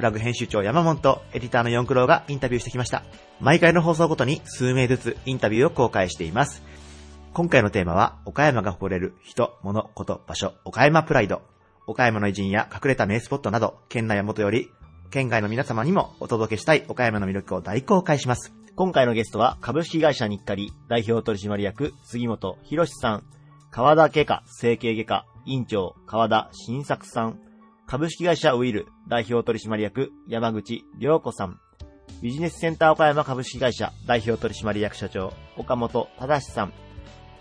プラグ編集長山本とエディターの四九郎がインタビューしてきました。毎回の放送ごとに数名ずつインタビューを公開しています。今回のテーマは、岡山が誇れる人、物、こと、場所、岡山プライド。岡山の偉人や隠れた名スポットなど、県内はもとより、県外の皆様にもお届けしたい岡山の魅力を大公開します。今回のゲストは株式会社日課リ代表取締役杉本博さん、川田外科整形外科院長川田新作さん、株式会社ウィル代表取締役山口良子さん、ビジネスセンター岡山株式会社代表取締役社長岡本忠さん、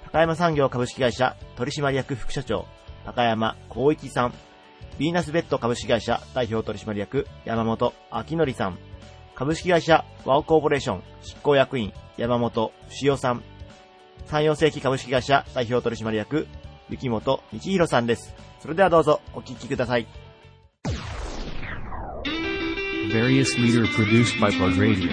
高山産業株式会社取締役副社長高山光一さん、ヴィーナスベッド株式会社代表取締役山本明則さん、株式会社ワオコーポレーション執行役員山本牛尾さん、山陽世紀株式会社代表取締役雪本道弘さんです。それではどうぞお聞きください。Various leader produced by Plug Radio.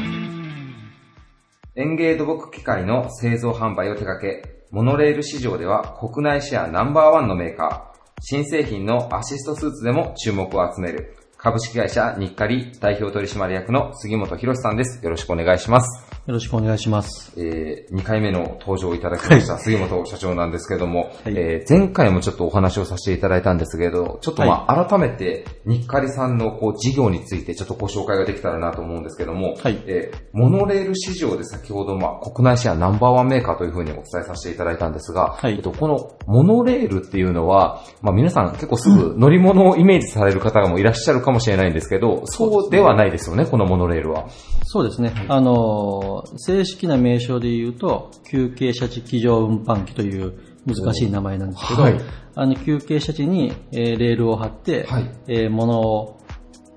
園芸土木機械の製造販売を手掛け、モノレール市場では国内シェアナンバーワンのメーカー、新製品のアシストスーツでも注目を集める、株式会社日課リ代表取締役の杉本博さんです。よろしくお願いします。よろしくお願いします。えー、2回目の登場いただきました、杉本社長なんですけども、えー前回もちょっとお話をさせていただいたんですけど、ちょっとまあ、改めて、日課リさんのこう事業についてちょっとご紹介ができたらなと思うんですけども、はい。えーモノレール市場で先ほどまあ、国内シェアナンバーワンメーカーというふうにお伝えさせていただいたんですが、はい。えっと、このモノレールっていうのは、まあ皆さん結構すぐ乗り物をイメージされる方もいらっしゃるかもしれないんですけど、そうではないですよね、このモノレールは。そうですね。あのー、正式な名称で言うと、休憩車地机上運搬機という難しい名前なんですけど、はいあの休憩車地に、えーレールを張って、はいえー物を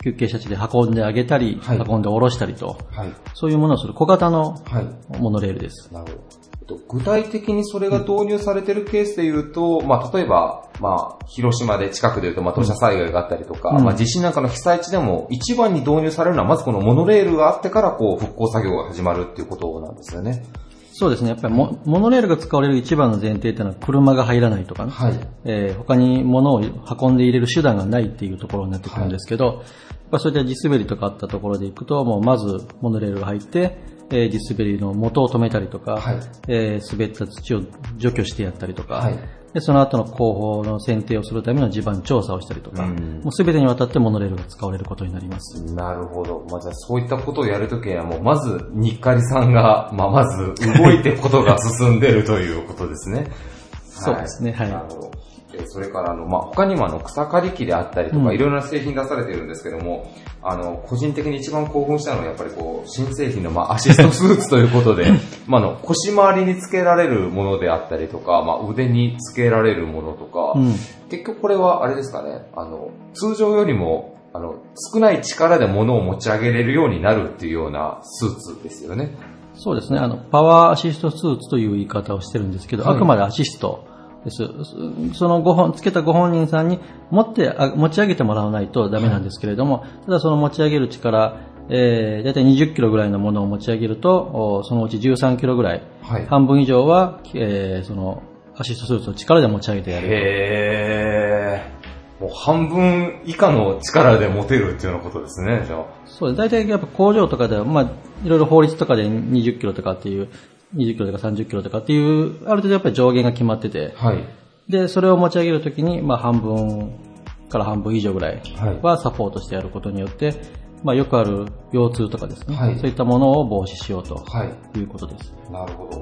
休憩車地で運んであげたり、はい運んで下ろしたりと、はい。そういうものをする小型のはい。モノレールです。なるほど。と具体的にそれが導入されているケースで言うと、まあ、例えば、まあ、広島で近くで言うと、まあ、土砂災害があったりとか、うんまあ、地震なんかの被災地でも一番に導入されるのは、まずこのモノレールがあってから、こう、復興作業が始まるっていうことなんですよね。そうですね。やっぱりモモノレールが使われる一番の前提っていうのは車が入らないとかね。はい。えー他に物を運んで入れる手段がないっていうところになってくるんですけど、やっぱそういった地滑りとかあったところで行くと、もうまずモノレールが入って、えー地滑りの元を止めたりとか、はいえー滑った土を除去してやったりとか、はいでその後の後方の選定をするための地盤調査をしたりとか、うんもう全てにわたってモノレールが使われることになります。なるほど。まあ、じゃあそういったことをやるときにはもう、まず、日課りさんが、まあ、まず動いてことが進んでるということですね。そうですねはいなるほど。えそれから、あの、まあ、他にもあの、草刈り機であったりとか、うんいろいろな製品出されてるんですけども、あの、個人的に一番興奮したのは、やっぱりこう、新製品の、まあ、アシストスーツということで、まあ、あの、腰回りにつけられるものであったりとか、まあ、腕につけられるものとか、うん結局これはあれですかね、あの、通常よりも、あの、少ない力で物を持ち上げれるようになるっていうようなスーツですよね。そうですね。あの、パワーアシストスーツという言い方をしてるんですけど、はいあくまでアシストです。そそのご本、つけたご本人さんに持って、あ持ち上げてもらわないとダメなんですけれども、ただその持ち上げる力、えー、だいたい20キロぐらいのものを持ち上げると、おそのうち13キロぐらい、はい半分以上は、えー、その、アシストスーツを力で持ち上げてやる。へー。もう半分以下の力で持てるっていうようなことですね、じゃあ。そうです。大体やっぱ工場とかでは、まあ、いろいろ法律とかで20キロとかっていう、20キロとか30キロとかっていう、ある程度やっぱり上限が決まってて、はい。で、それを持ち上げるときに、まあ、半分から半分以上ぐらいはいはサポートしてやることによって、まあよくある腰痛とかですね、はいそういったものを防止しようとはい。いうことです。なるほど。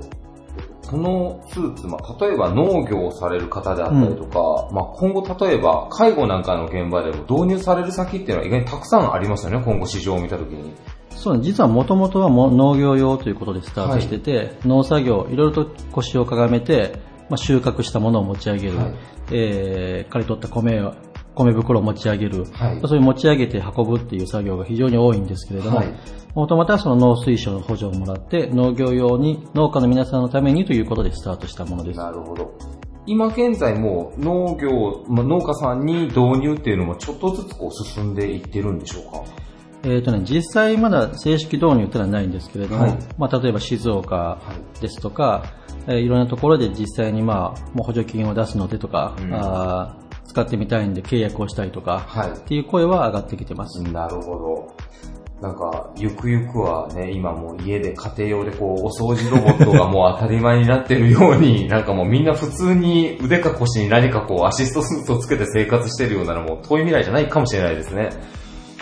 このスーツ、まあ、例えば農業をされる方であったりとか、まあ、今後例えば介護なんかの現場でも導入される先っていうのは意外にたくさんありますよね、今後市場を見たときに。そうね、実はもともとは農業用ということでスタートしてて、農作業、いろいろと腰をかがめて、まあ、収穫したものを持ち上げる、はい。えー刈り取った米を、米袋を持ち上げる、はい。そういう持ち上げて運ぶっていう作業が非常に多いんですけれどもはい、もともとはその農水省の補助をもらって、農業用に、農家の皆さんのためにということでスタートしたものです。なるほど。今現在もう農業、まあ、農家さんに導入っていうのもちょっとずつこう進んでいってるんでしょうか？えーとね、実際まだ正式導入ってのはないんですけれども、はいまあ、例えば静岡ですとか、えーいろんなところで実際に、まあ、もう補助金を出すのでとか、うんあー使ってみたいんで契約をしたいとか、はいっていう声は上がってきてます。なるほど。なんか、ゆくゆくはね、今もう家で家庭用でこう、お掃除ロボットがもう当たり前になってるように、なんかもうみんな普通に腕か腰に何かこう、アシストスーツをつけて生活してるようなのも遠い未来じゃないかもしれないですね。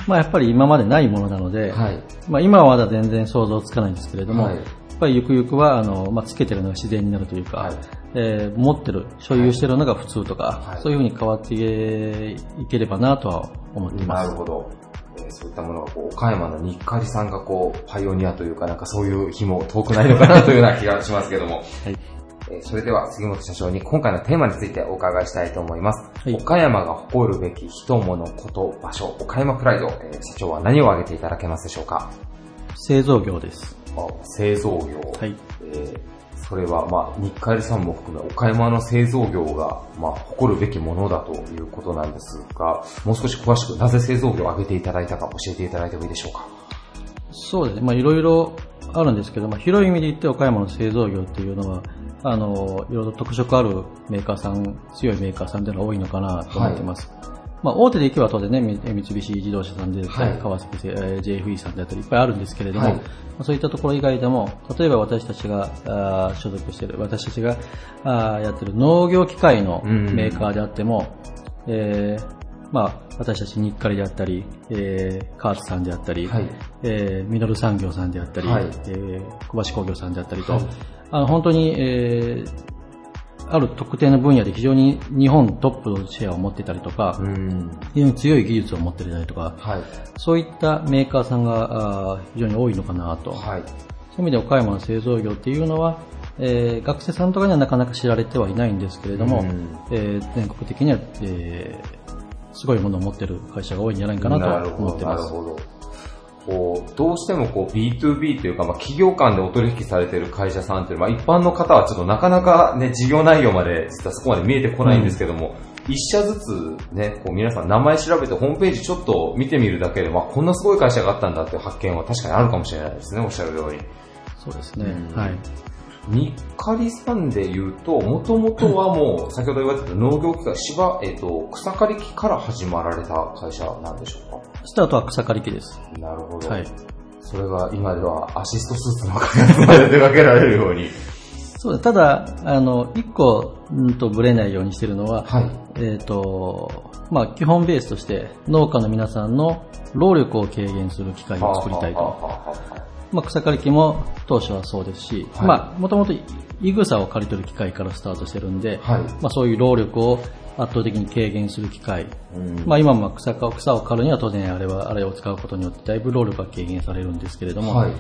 まあ、やっぱり今までないものなので、はい。まあ、今はまだ全然想像つかないんですけれども、はいやっぱりゆくゆくは、あの、まあ、つけてるのが自然になるというか、はいえー持ってる、所有してるのが普通とか、はいそういうふうに変わっていければなとは思っています。なるほど。えーそういったものがこう、岡山の日課りさんがこう、パイオニアというか、なんかそういう日も遠くないのかなというような気がしますけども。はいえーそれでは杉本社長に今回のテーマについてお伺いしたいと思います。はい岡山が誇るべき人物、こと、場所、岡山プライド、えー社長は何を挙げていただけますでしょうか？製造業です。あ製造業。はい。えーそれは、まあ、日課りさんも含め、岡山の製造業が、まあ、誇るべきものだということなんですが、もう少し詳しくなぜ製造業を挙げていただいたか教えていただいてもいいでしょうか？そうですね。まあいろいろあるんですけど、まあ広い意味で言って岡山の製造業っていうのは、あの、いろいろ特色あるメーカーさん、強いメーカーさんっていうのが多いのかなと思ってます。まあ大手で行けば当然ね、み三菱自動車さんで、はい。川崎製、えー JFE さんであったりいっぱいあるんですけれども、はい。まあそういったところ以外でも、例えば私たちがあー所属している、私たちがあーやってる農業機械のうんメーカーであっても、えーまあ、私たち日カリであったり、えー、カーツさんであったり、はい。えーミノル産業さんであったり、はい。えー小橋工業さんであったりと、はいあの本当に、えーある特定の分野で非常に日本トップのシェアを持ってたりとか、ん。非常に強い技術を持ってたりとか、はい。そういったメーカーさんが非常に多いのかなと。はい。そういう意味で岡山の製造業っていうのは、えー学生さんとかにはなかなか知られてはいないんですけれども、うんえー全国的には、えーすごいものを持ってる会社が多いんじゃないかなと思ってます。なるほど。こう、どうしてもこう B2B というか、まあ、企業間でお取引されている会社さんっていうのは、まあ、一般の方はちょっとなかなかね、事業内容まで実はそこまで見えてこないんですけども、一社ずつね、こう皆さん名前調べてホームページちょっと見てみるだけで、まあ、こんなすごい会社があったんだっていう発見は確かにあるかもしれないですね、おっしゃるように。そうですね。うんはい。日カリさんで言うと、もともとはもう、先ほど言われてた農業機械、芝、えっ、と、草刈り機から始まられた会社なんでしょうスタートは草刈り機です。かなるほど。はい。それが今ではアシストスーツの開発まで出かけられるように。そうです。ただ、あの、一個、うんとブレないようにしてるのは、はい。えっ、と、まあ、基本ベースとして、農家の皆さんの労力を軽減する機械を作りたいと。はあはあはあはあまあ、草刈り機も当初はそうですし、はいまあ、もともとイグサを刈り取る機械からスタートしてるんで、はいまあ、そういう労力を圧倒的に軽減する機械。うんまあ、今も草か草を刈るには当然あれは、あれを使うことによってだいぶ労力が軽減されるんですけれども、はい。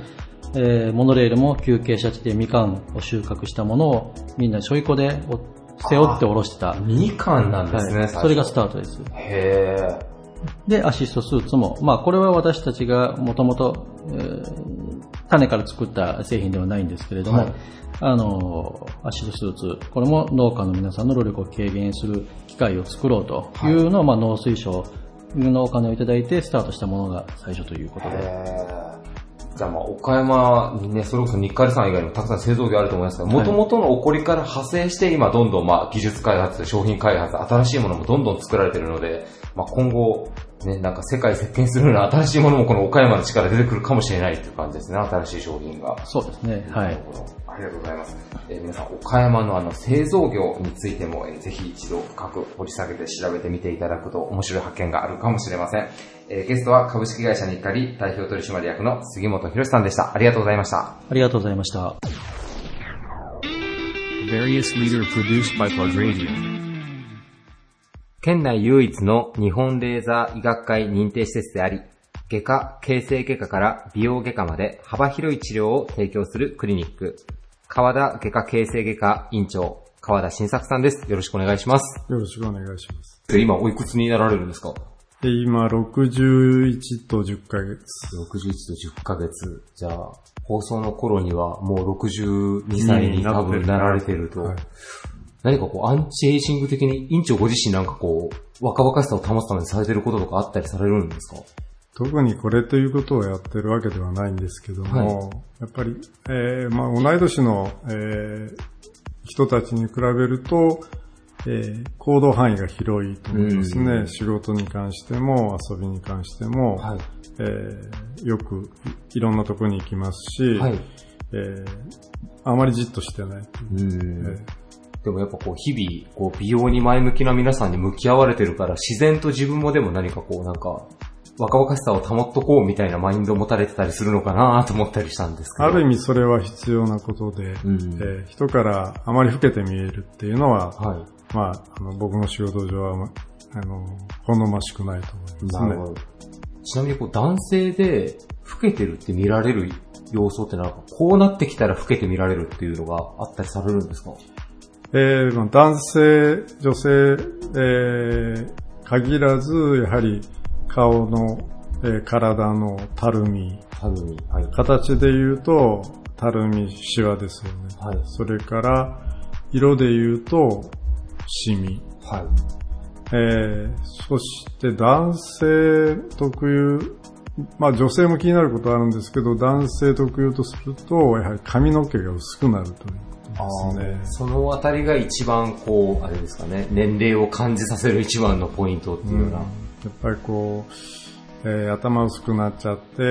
えーモノレールも休憩車地でみかんを収穫したものをみんなしょいこでお背負って下ろした。みかんなんですね、はい、それがスタートです。へー。で、アシストスーツも、まあこれは私たちがもともと種から作った製品ではないんですけれども、はい。あの、アシストスーツ、これも農家の皆さんの労力を軽減する機械を作ろうというのを、まあ農水省のお金をいただいてスタートしたものが最初ということで。じゃあまあ、岡山にね、それこそ日カリさん以外にもたくさん製造業あると思いますが、もともとの起こりから派生して今どんどんまあ技術開発、商品開発、新しいものもどんどん作られているので、まあ、今後、ね、なんか世界席巻するような新しいものもこの岡山の力出てくるかもしれないっていう感じですね、新しい商品が。そうですね。はない。ありがとうございます。えー皆さん、岡山のあの製造業についても、えーぜひ一度深く掘り下げて調べてみていただくと面白い発見があるかもしれません。えーゲストは株式会社日課り代表取締役の杉本博さんでした。ありがとうございました。ありがとうございました。県内唯一の日本レーザー医学会認定施設であり、外科、形成外科から美容外科まで幅広い治療を提供するクリニック、川田外科形成外科院長、川田新作さんです。よろしくお願いします。よろしくお願いします。今、おいくつになられるんですか？で今、61と10ヶ月。61と10ヶ月。じゃあ、放送の頃にはもう62歳に多分なられてると。はい何かこう、アンチエイジング的に、院長ご自身なんかこう、若々しさを保つためにされてることとかあったりされるんですか？特にこれということをやってるわけではないんですけども、はやっぱり、えーまあ、同い年の、えー人たちに比べると、えー行動範囲が広いと思いますうんね。仕事に関しても、遊びに関しても、はい。えーよくいいろんなところに行きますし、はい。えーあまりじっとしてない。うんえでもやっぱこう、日々、こう、美容に前向きな皆さんに向き合われてるから、自然と自分もでも何かこう、なんか、若々しさを保っとこうみたいなマインドを持たれてたりするのかなと思ったりしたんですけど。ある意味それは必要なことで、うんえー人からあまり老けて見えるっていうのは、はい。まあ、あの僕の仕事上は、まあの、好ましくないと思いますね。ちなみにこう、男性で、老けてるって見られる要素ってなんか、こうなってきたら老けて見られるっていうのがあったりされるんですか？えーまあ、男性、女性、えー限らず、やはり顔の、えー体のたるみ、たるみ。はい。形で言うと、たるみ、シワですよね。はい。それから、色で言うと、シミ。はい。えーそして男性特有、まあ女性も気になることあるんですけど、男性特有とすると、やはり髪の毛が薄くなるというですね。そのあたりが一番こう、あれですかね、年齢を感じさせる一番のポイントっていうような。やっぱりこう、えー頭薄くなっちゃって、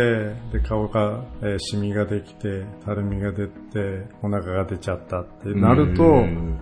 で、顔が、えーシミができて、たるみが出て、お腹が出ちゃったってなると、うん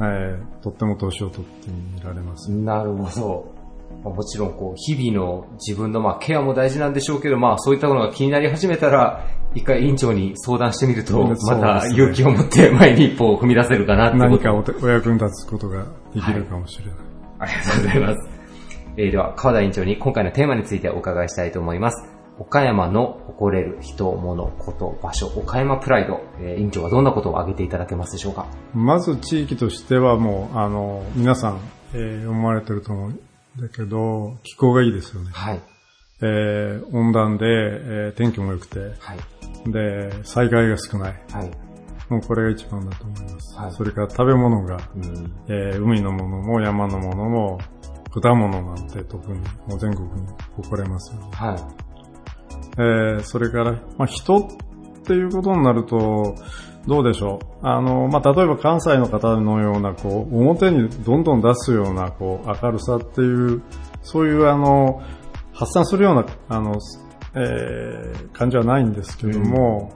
えーとっても年を取って見られます。なるほど。まあもちろん、こう、日々の自分の、まあ、ケアも大事なんでしょうけど、まあ、そういったものが気になり始めたら、一回院長に相談してみると、また勇気を持って前に一歩を踏み出せるかなっていうこと何かお役に立つことができるかもしれない。ありがとうございます。えーでは、川田院長に今回のテーマについてお伺いしたいと思います。岡山の誇れる人、物、こと、場所、岡山プライド、えー院長はどんなことを挙げていただけますでしょうか？まず地域としてはもう、あの、皆さん、えー思われてると思うんだけど、気候がいいですよね。はい。えー温暖で、えー天気も良くて、はい。で、災害が少ない。はい。もうこれが一番だと思います。はいそれから食べ物が、うん。えー海のものも山のものも、果物なんて特にもう全国に誇れますよね。はい。えーそれから、まあ、人っていうことになると、どうでしょう。あの、まあ、例えば関西の方のような、こう、表にどんどん出すような、こう、明るさっていう、そういう、あの、発散するような、あの、えー感じはないんですけども、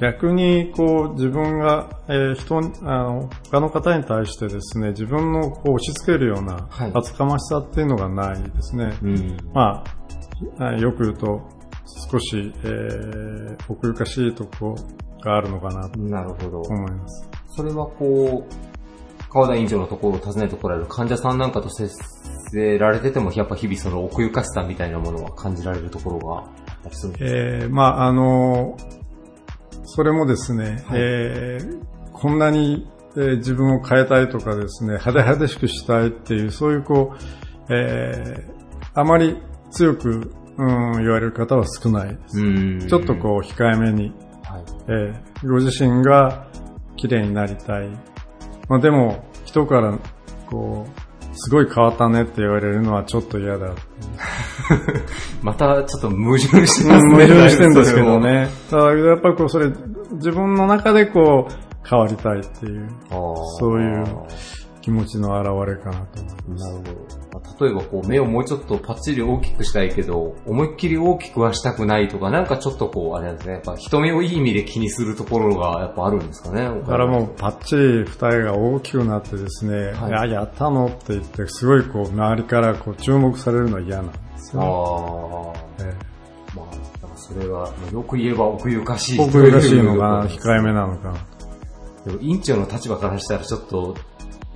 逆に、こう、自分が、えー人に、あの、他の方に対してですね、自分の、こう、押し付けるようなはい、厚かましさっていうのがないですね。うん。まあ、あよく言うと、少し、えー、奥ゆかしいとこがあるのかなとなるほど。思います。それはこう、川田院長のところを訪ねてこられる患者さんなんかと接せられてても、やっぱ日々その奥ゆかしさみたいなものは感じられるところがあったりするんですえー、まあ、あの、それもですね、はいえー、こんなに、えー自分を変えたいとかですね、派手派手しくしたいっていう、そういうこう、えー、あまり強く、うん、言われる方は少ないです。うんちょっとこう、控えめに、はい。えーご自身が綺麗になりたい。まあでも、人から、こう、すごい変わったねって言われるのはちょっと嫌だ。またちょっと矛盾してますね。矛盾してるんですけど。ね。ただ、やっぱりこう、それ、自分の中でこう、変わりたいっていう、そういう、気持ちの表れかなと思います。なるほど。まあ例えばこう目をもうちょっとパッチリ大きくしたいけど、思いっきり大きくはしたくないとか、なんかちょっとこう、あれですね、やっぱ人目をいい意味で気にするところがやっぱあるんですかね。だからもうパッチリ二重が大きくなってですね、はいい、や、やったのって言って、すごいこう、周りからこう注目されるのは嫌なんですあよ、あ、ね。まあ、だからそれは、まあよく言えば奥ゆかしい。奥ゆかしいのが控えめなのかなと。でも院長の立場からしたらちょっと、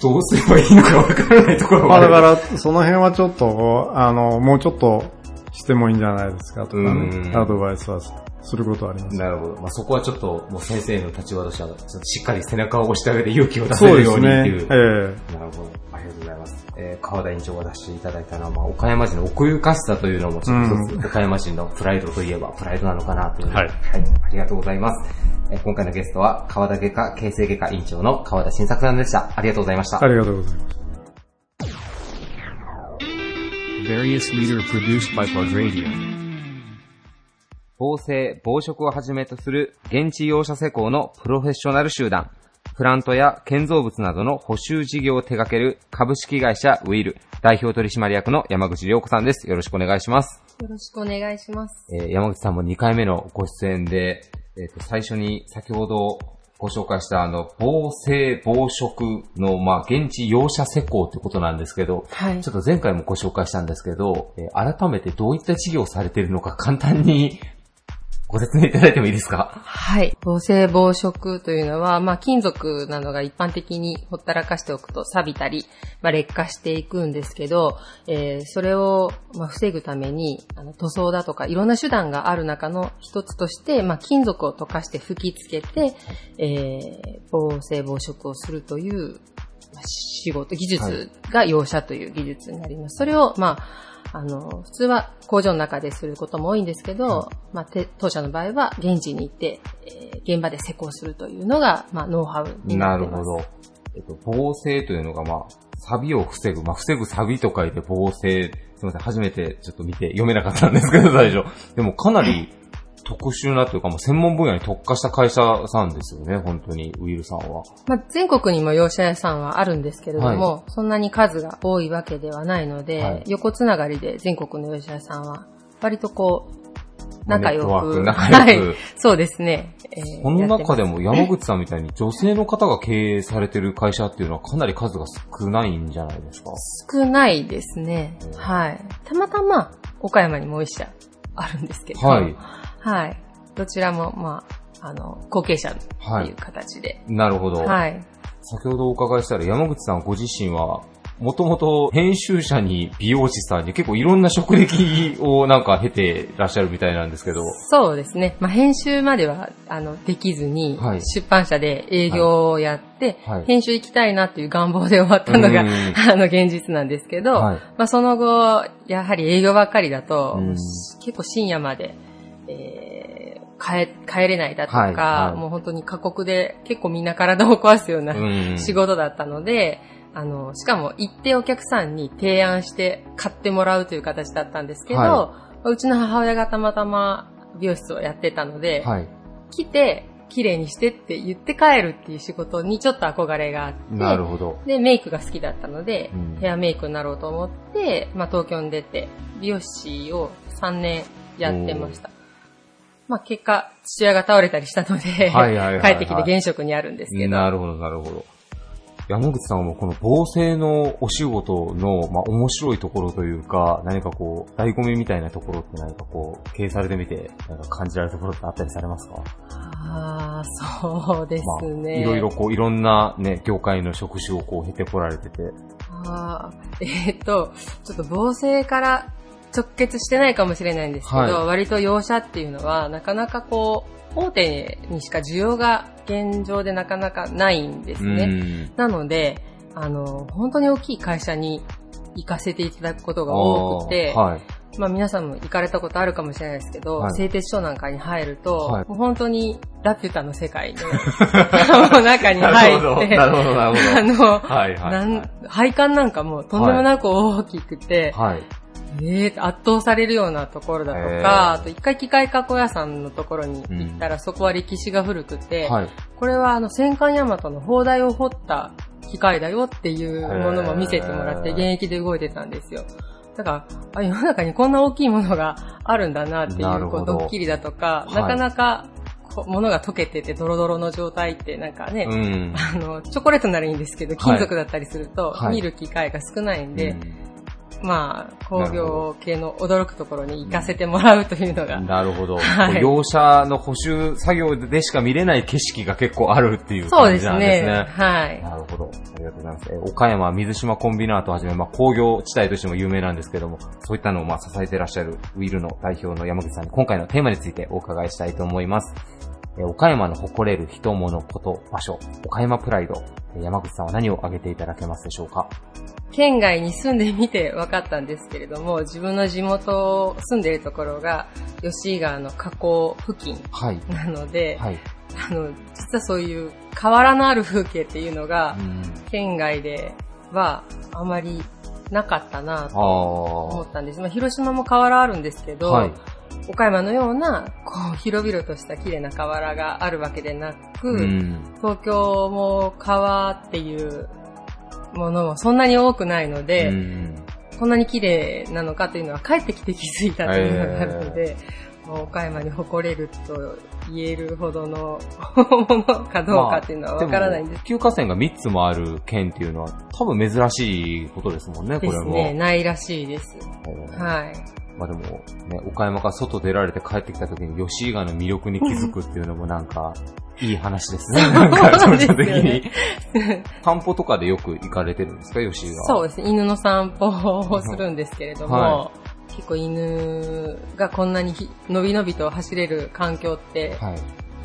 どうすればいいのかわからないところまあ。だから、その辺はちょっと、あの、もうちょっとしてもいいんじゃないですかとかうんね、アドバイスはすることはあります。なるほど。まあ、そこはちょっと、もう先生の立場としては、しっかり背中を押してあげて勇気を出せそうでるようすね。にっていう。えなるほど。ありがとうございます。えー、川田院長が出していただいたのは、まあ、岡山人の奥ゆかしさというのも、ちょっと一つ、岡山人のプライドといえば、プライドなのかなという。はいはい。ありがとうございます。えー今回のゲストは、川田外科形成外科院長の川田新作さんでした。ありがとうございました。えありがとうございます。縫製、防食をはじめとする現地用車施工のプロフェッショナル集団、プラントや建造物などの補修事業を手掛ける株式会社ウィル代表取締役の山口良子さんです。よろしくお願いします。よろしくお願いします。えー山口さんも2回目のご出演で、えっ、と、最初に先ほどご紹介したあの、防製防食の、まあ、現地用車施工ってことなんですけど、はいちょっと前回もご紹介したんですけど、えー改めてどういった事業をされているのか簡単にご説明いただいてもいいですか？はい。防製防食というのは、まあ、金属などが一般的にほったらかしておくと錆びたり、まあ、劣化していくんですけど、えーそれを、まあ、防ぐために、あの塗装だとかいろんな手段がある中の一つとして、まあ、金属を溶かして吹き付けて、えー防製防食をするという仕事、技術が用車という技術になります。それを、まあ、あの、普通は工場の中ですることも多いんですけど、まあ、当社の場合は現地に行って、えー現場で施工するというのが、まあ、ノウハウになってます。なるほど。えっと、防製というのが、まあ、錆びを防ぐ。まあ、防ぐ錆びと書いて防製。すみません、初めてちょっと見て読めなかったんですけど、最初。でも、かなり特殊なというか、もう専門分野に特化した会社さんですよね、本当に、ウィルさんは。まあ、全国にも洋車屋さんはあるんですけれども、はそんなに数が多いわけではないので、はい横つながりで全国の洋車屋さんは、割とこう、仲良く。仲良くはい。そうですね。えーこの中でも山口さんみたいに女性の方が経営されてる会社っていうのはかなり数が少ないんじゃないですか？少ないですね。はい。たまたま、岡山にもう一社あるんですけど、はい。はい。どちらも、まあ、あの、後継者っていう形で。なるほど。はい。先ほどお伺いしたら山口さんご自身は、もともと編集者に美容師さんに結構いろんな職歴をなんか経てらっしゃるみたいなんですけど。そうですね。まあ、編集までは、あの、できずに、はい出版社で営業をやって、はい編集行きたいなっていう願望で終わったのが、うん あの、現実なんですけど、はいまあ、その後、やはり営業ばっかりだと、うん結構深夜まで、えー帰、帰れないだとか、はいはいもう本当に過酷で結構みんな体を壊すようなうん仕事だったので、あの、しかも行ってお客さんに提案して買ってもらうという形だったんですけど、はうちの母親がたまたま美容室をやってたので、はい。来て、綺麗にしてって言って帰るっていう仕事にちょっと憧れがあって、なるほど。で、メイクが好きだったので、うんヘアメイクになろうと思って、まあ東京に出て、美容師を3年やってました。まあ結果、父親が倒れたりしたので、はいはいはいはい 帰ってきて現職にあるんですけど、なるほど、なるほど。山口さんはもうこの防製のお仕事の、まあ、面白いところというか、何かこう、醍醐味みたいなところって何かこう、経営されてみて、なんか感じられるところってあったりされますか？ああ、そうですまあ、ね。いろいろこう、いろんなね、業界の職種をこう、経てこられてて。あーえーっと、ちょっと防災から直結してないかもしれないんですけど、はい割と洋車っていうのは、なかなかこう、大手にしか需要が現状でなかなかないんですね。ね。なので、あの、本当に大きい会社に行かせていただくことが多くて、はい。まあ皆さんも行かれたことあるかもしれないですけど、はい製鉄所なんかに入ると、はいもう本当にラピュタの世界の 中に入って、なるほど、なるほど。あの、はいはいはい配管なんかもとんでもなく大きくて、はい。えー圧倒されるようなところだとか、あと一回機械加工屋さんのところに行ったら、そこは歴史が古くて、はい。これはあの戦艦大和の砲台を掘った機械だよっていうものも見せてもらって、現役で動いてたんですよ。だから、あ、世の中にこんな大きいものがあるんだなっていう、こう、ドッキリだとか、はいなかなか、物が溶けててドロドロの状態ってなんかね、うん。あの、チョコレートならいいんですけど、金属だったりすると、はい見る機会が少ないんで、うんまあ、工業系の驚くところに行かせてもらうというのが、なるほど。はい業者の補修作業でしか見れない景色が結構あるっていうそうです感じなんですね。ね。はい。なるほど。ありがとうございます。えー岡山水島コンビナートをはじめ、まあ、工業地帯としても有名なんですけども、そういったのをまあ支えていらっしゃるウィルの代表の山口さんに今回のテーマについてお伺いしたいと思います。えー岡山の誇れる人物こと場所、岡山プライド。えー山口さんは何を挙げていただけますでしょうか？県外に住んでみて分かったんですけれども、自分の地元、住んでいるところが、吉井川の河口付近はい。なので、はい。あの、実はそういう河原のある風景っていうのがう、ん。県外ではあまりなかったなと思あったんです。まあ、広島も河原あるんですけあ。ど、はい。岡山のような、こう、広々とした綺麗な河原があるわけでなく、うん。東京も川っていうものもそんなに多くないので、うんこんなに綺麗なのかというのは帰ってきて気づいたというのがあるので、もう岡山に誇れると言えるほどのものかどうかっていうのはわからないんですも急河川が3つもある県っていうのは多分珍しいことですもんね、これも。ですね。ないらしいです。うんはい。まあでも、ね、岡山から外出られて帰ってきた時に吉井川の魅力に気づくっていうのもなんか、いい話ですね。なんか、そうで。散歩とかでよく行かれてるんですか、吉井川。そうですね。犬の散歩をするんですけれども、は結構犬がこんなにひのびのびと走れる環境って、はい。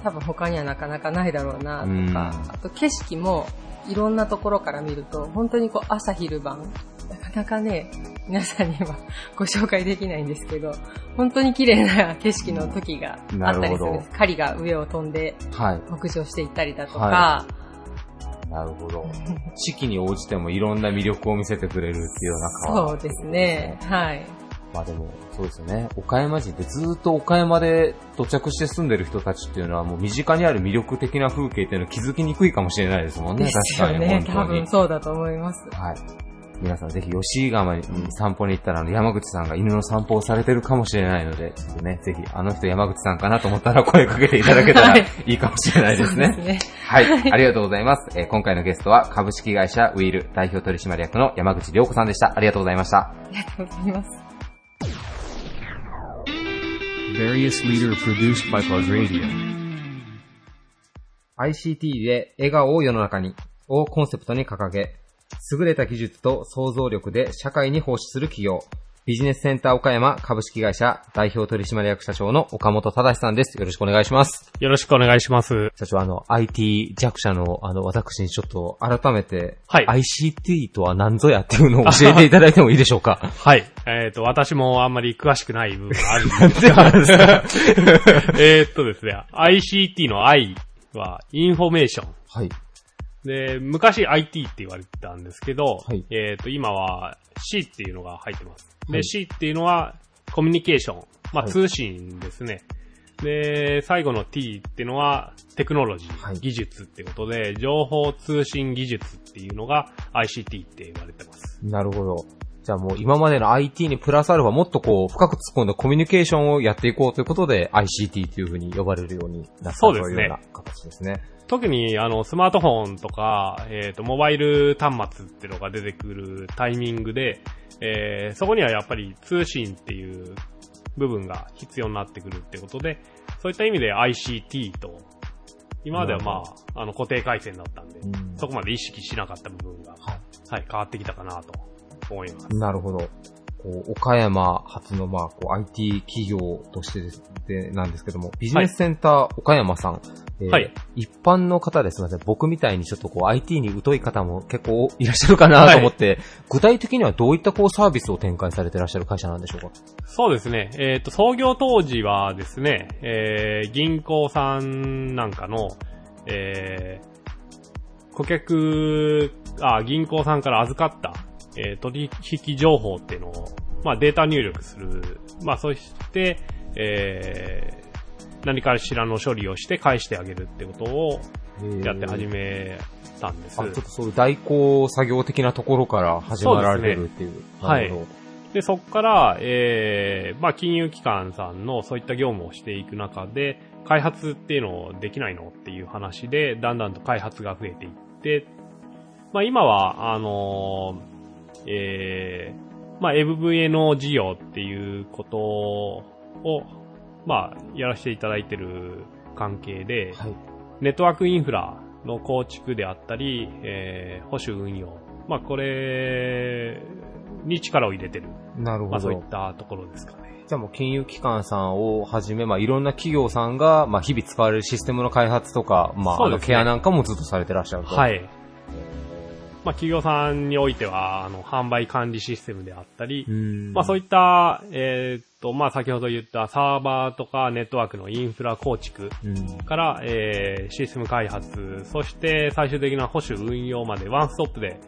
多分他にはなかなかないだろうなとうんか、あと景色もいろんなところから見ると、本当にこう朝昼晩、なかなかね、皆さんにはご紹介できないんですけど、本当に綺麗な景色の時があったりするんです。狩りが上を飛んではい。北上していったりだとか、はなるほど。四季に応じてもいろんな魅力を見せてくれるっていうような川。そうですね。はい。まあでも、そうですよね。岡山人ってずっと岡山で土着して住んでる人たちっていうのはもう身近にある魅力的な風景っていうのは気づきにくいかもしれないですもんね。です確かに、よね。多本当に分。そうだと思います。はい。皆さんぜひ吉井川に散歩に行ったらあの山口さんが犬の散歩をされてるかもしれないので、ちょっとね、ぜひあの人山口さんかなと思ったら声かけていただけたらはい いいかもしれないですね。そうですね。はい、ありがとうございます。えー今回のゲストは株式会社ウィール代表取締役の山口良子さんでした。ありがとうございました。ありがとうございます。Various leader produced by Plug Radio. ICT で笑顔を世の中にをコンセプトに掲げ、優れた技術と創造力で社会に奉仕する企業、ビジネスセンター岡山株式会社代表取締役社長の岡本忠さんです。よろしくお願いします。よろしくお願いします。社長、あの、IT 弱者の、あの、私にちょっと改めて、はい ICT とは何ぞやっていうのを教えていただいてもいいでしょうか？はい。えっ、と、私もあんまり詳しくない部分があるんですでは ですか？えっとですね、ICT の I はインフォメーション。はい。で、昔 IT って言われてたんですけど、はいえっ、と、今は C っていうのが入ってます。で、はい C っていうのはコミュニケーション。まあ、はい通信ですね。で、最後の T っていうのはテクノロジー、はい技術ってことで、情報通信技術っていうのが ICT って言われてます。なるほど。じゃあもう今までの IT にプラスアルファもっとこう深く突っ込んだコミュニケーションをやっていこうということで ICT というふうに呼ばれるようになったそういうような形ですね。特にあのスマートフォンとか、えっ、と、モバイル端末っていうのが出てくるタイミングで、えーそこにはやっぱり通信っていう部分が必要になってくるってことで、そういった意味で ICT と、今まではまあ、あの固定回線だったんで、うんそこまで意識しなかった部分が、はいはい、変わってきたかなと思います。なるほど。こう岡山初のまあこう IT 企業としてですでなんですけども、ビジネスセンター岡山さん、えーはい。一般の方ですので、僕みたいにちょっとこう IT に疎い方も結構いらっしゃるかなと思って、具体的にはどういったこうサービスを展開されていらっしゃる会社なんでしょうか？そうですね。えっ、と、創業当時はですね、えー、銀行さんなんかの、えー、顧客、あ、銀行さんから預かった、えー取引情報っていうのを、まあデータ入力する。まあそして、えー、何かしらの処理をして返してあげるってことをやって始めたんです。あ、ちょっとそういう代行作業的なところから始まられるっていう。はいなるほど。で、そこから、えー、まあ、金融機関さんのそういった業務をしていく中で、開発っていうのをできないのっていう話で、だんだんと開発が増えていって、まあ、今は、あのーえー、まあ、MVA の事業っていうことを、まあ、やらせていただいてる関係で、はい。ネットワークインフラの構築であったり、えー、保守運用。まあ、これに力を入れてる。なるほまあ、そういどっ。たところですかね。じゃあもう金融機関さんをはじめ、まあいろんな企業さんが、まあ日々使われるシステムの開発とか、まあねのケアなんかもずっとされてらっしゃると。。はいい。まあ、企業さんにおいては、あの、販売管理システムであったり、うん。まあ、そういった、えーっと、まあ、先ほど言ったサーバーとかネットワークのインフラ構築うん。から、えー、システム開発、そして最終的な保守運用までワンストップで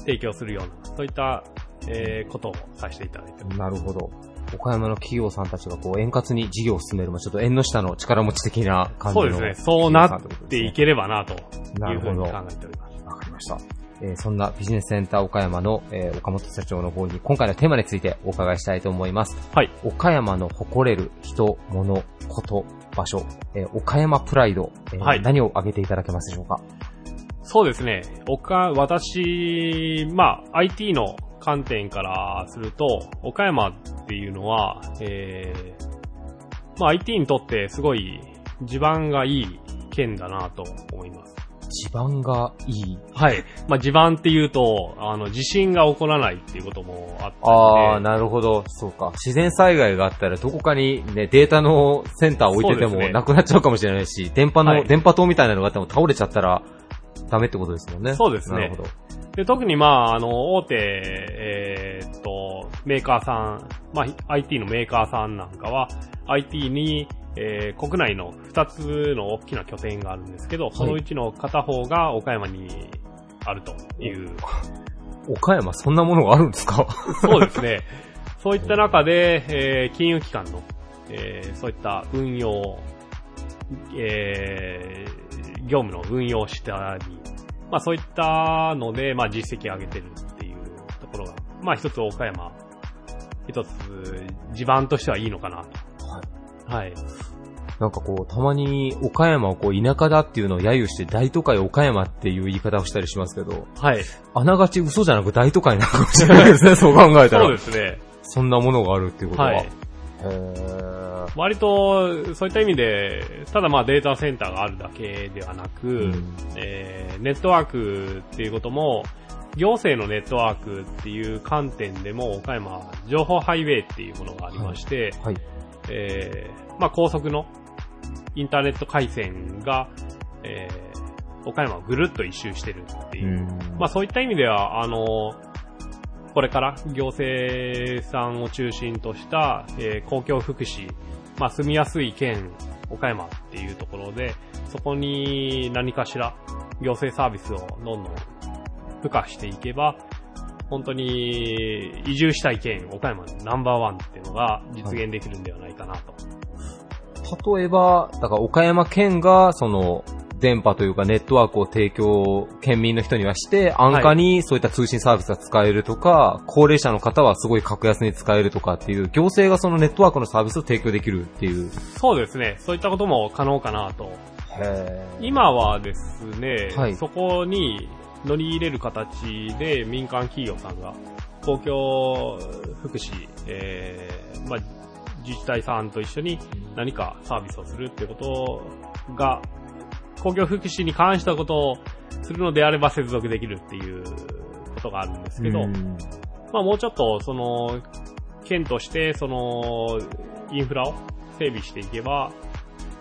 提供するような、そういった、えー、ことをさせていただいてます。なるほど。岡山の企業さんたちがこう円滑に事業を進める、まあちょっと縁の下の力持ち的な感じの。そうですね。そうなっていければな、というふうに考えております。わかりました。えーそんなビジネスセンター岡山の、えー岡本社長の方に今回のテーマについてお伺いしたいと思います。はい。岡山の誇れる人、物、こと、場所、えー岡山プライド、えーはい何を挙げていただけますでしょうか？そうですね。岡、私、まあ、IT の観点からすると、岡山っていうのは、えー、まあ、IT にとってすごい地盤がいい県だなと思います。地盤がいい。はい。まあ、地盤っていうと、あの、地震が起こらないっていうこともあったああ、なるほど。そうか。自然災害があったらどこかにね、データのセンター置いててもなくなっちゃうかもしれないし、電波の、はい電波塔みたいなのがあっても倒れちゃったらダメってことですもんね。そうですねなるほど。で、特にまあ、あの、大手、えーっと、メーカーさん、まあ、IT のメーカーさんなんかは、IT に、えー国内の2つの大きな拠点があるんですけど、そのうちの片方が岡山にあるという、岡山そんなものがあるんですか？そうですね。そういった中で、えー金融機関の、えーそういった運用、えー業務の運用したり、まあそういったので、まあ実績上げてるっていうところが、まあ一つ岡山、一つ地盤としてはいいのかなと。はい。なんかこう、たまに岡山をこう田舎だっていうのを揶揄して大都会岡山っていう言い方をしたりしますけど、はい。あながち嘘じゃなく大都会なのかもしれないですね、そう考えたら。そうですね。そんなものがあるっていうことは。はい。割と、そういった意味で、ただまあデータセンターがあるだけではなく、うんえーネットワークっていうことも、行政のネットワークっていう観点でも、岡山は情報ハイウェイっていうものがありまして、はい。えーまあ高速のインターネット回線が、えー岡山をぐるっと一周してるっていう。うんまあそういった意味では、あの、これから行政さんを中心とした、えー公共福祉、まあ住みやすい県、岡山っていうところで、そこに何かしら行政サービスをどんどん付加していけば、本当に移住したい県、岡山のナンバーワンっていうのが実現できるんではないかなと。例えば、だから岡山県が、その、電波というかネットワークを提供、県民の人にはして、安価にそういった通信サービスが使えるとか、高齢者の方はすごい格安に使えるとかっていう、行政がそのネットワークのサービスを提供できるっていう。そうですね。そういったことも可能かなと。へ今はですね、はいそこに乗り入れる形で民間企業さんが公共福祉、えーまあ、自治体さんと一緒に何かサービスをするってことが、公共福祉に関したことをするのであれば接続できるっていうことがあるんですけど、うんまあもうちょっとその、県としてその、インフラを整備していけば、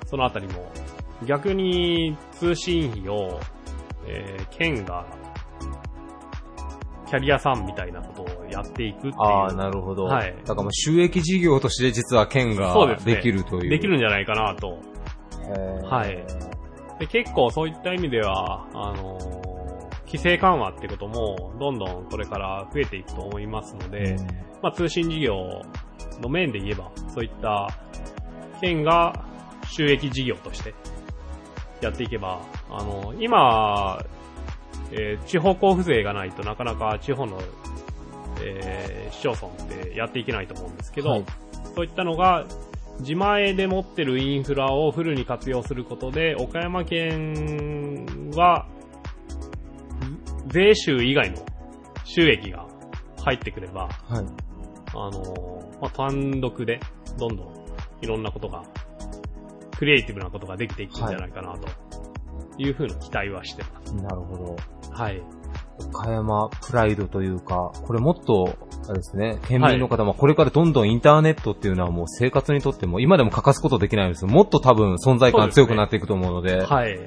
そのあたりも、逆に通信費を、えー県が、キャリアさんみたいなことをやっていくっていう。ああ、なるほど。はいだからもう収益事業として実は県ができるという。できるんじゃないかなと。はい。で、結構そういった意味では、あのー規制緩和ってことも、どんどんこれから増えていくと思いますので、まあ、通信事業の面で言えば、そういった県が収益事業としてやっていけば、あの、今、えー地方交付税がないとなかなか地方の、えー市町村ってやっていけないと思うんですけど、はい。そういったのが、自前で持ってるインフラをフルに活用することで、岡山県は、税収以外の収益が入ってくれば、はい。あのまあ、単独で、どんどんいろんなことが、クリエイティブなことができていくんじゃないかなと、いうふうな期待はしてます。なるほど。はい。岡山プライドというか、これもっと、あれですね、県民の方もこれからどんどんインターネットっていうのはもう生活にとっても、今でも欠かすことできないんですけど、もっと多分存在感強くなっていくと思うので、はい。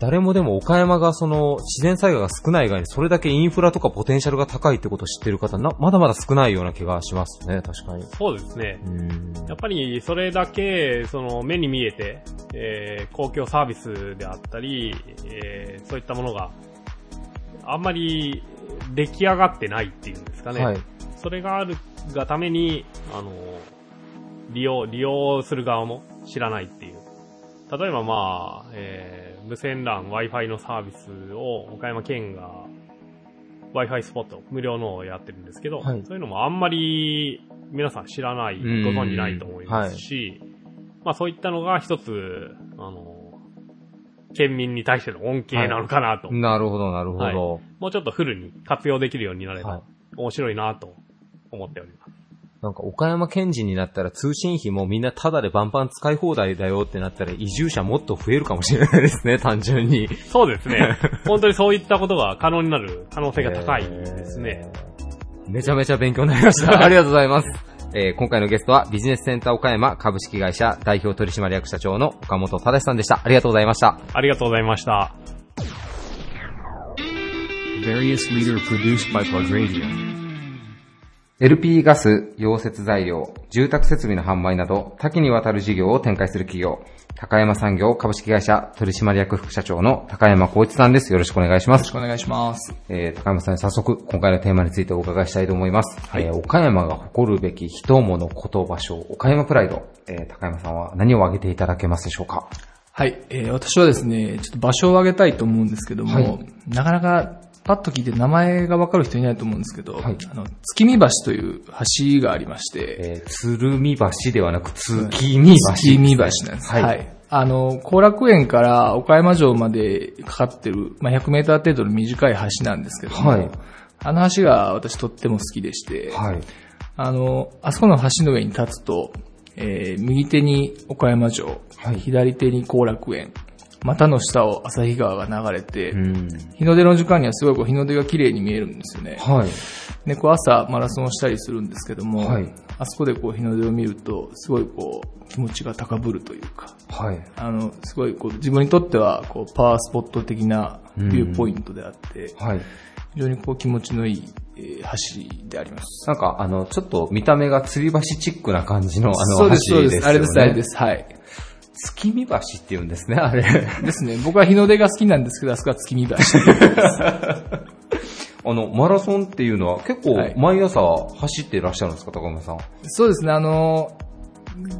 誰もでも岡山がその自然災害が少ない以外にそれだけインフラとかポテンシャルが高いってことを知ってる方な、まだまだ少ないような気がしますね、確かに。そうですね。うん。やっぱりそれだけ、その目に見えて、えー公共サービスであったり、えーそういったものがあんまり出来上がってないっていうんですかね。はい。それがあるがために、あの、利用、利用する側も知らないっていう。例えばまあ、えー無線 LAN、Wi-Fi のサービスを岡山県が Wi-Fi スポット、無料のをやってるんですけど、はいそういうのもあんまり皆さん知らない、ごうん存じないと思いますし、まあそういったのが一つ、あの、県民に対しての恩恵なのかなと、なるほど、なるほど。はいもうちょっとフルに活用できるようになれはいば面白いなと思っております。なんか岡山県人になったら通信費もみんなタダでバンバン使い放題だよってなったら移住者もっと増えるかもしれないですね、単純に。そうですね。本当にそういったことが可能になる可能性が高いですね。えー。めちゃめちゃ勉強になりました。ありがとうございます。えー今回のゲストはビジネスセンター岡山株式会社代表取締役社長の岡本忠さんでした。ありがとうございました。ありがとうございました。LP ガス、溶接材料、住宅設備の販売など多岐にわたる事業を展開する企業、高山産業株式会社取締役副社長の高山光一さんです。よろしくお願いします。よろしくお願いします。えー高山さんに早速、今回のテーマについてお伺いしたいと思います。えー岡山が誇るべき人物こと場所、岡山プライド。えー高山さんは何を挙げていただけますでしょうか？はい、えー私はですね、ちょっと場所を挙げたいと思うんですけども、はいなかなかパッと聞いて名前がわかる人いないと思うんですけど、はいあの、月見橋という橋がありまして、えー鶴見橋ではなく月見橋。月見橋なんです。はいはい。あの、後楽園から岡山城までかかってる、まあ、100メーター程度の短い橋なんですけども、はいあの橋が私とっても好きでして、はい。あの、あそこの橋の上に立つと、えー右手に岡山城、はい左手に後楽園、股の下を旭川が流れて、うん。日の出の時間にはすごいこう日の出が綺麗に見えるんですよね。はい。で、こう朝マラソンをしたりするんですけども、はいあそこでこう日の出を見ると、すごいこう気持ちが高ぶるというか、はい。ああの、すごいこう自分にとってはこうパワースポット的なビューポイントであって、はい。非常にこう気持ちのいい、えー橋であります。なんか、あの、ちょっと見た目が吊り橋チックな感じの、あの、そうです、そうで。橋ですすよね。あれです、あれです。はい。月見橋って言うんですね、あれ。ですね。僕は日の出が好きなんですけど、あそこは月見橋。あの、マラソンっていうのは結構はい毎朝走っていらっしゃるんですか、高村さん？そうですね、あの、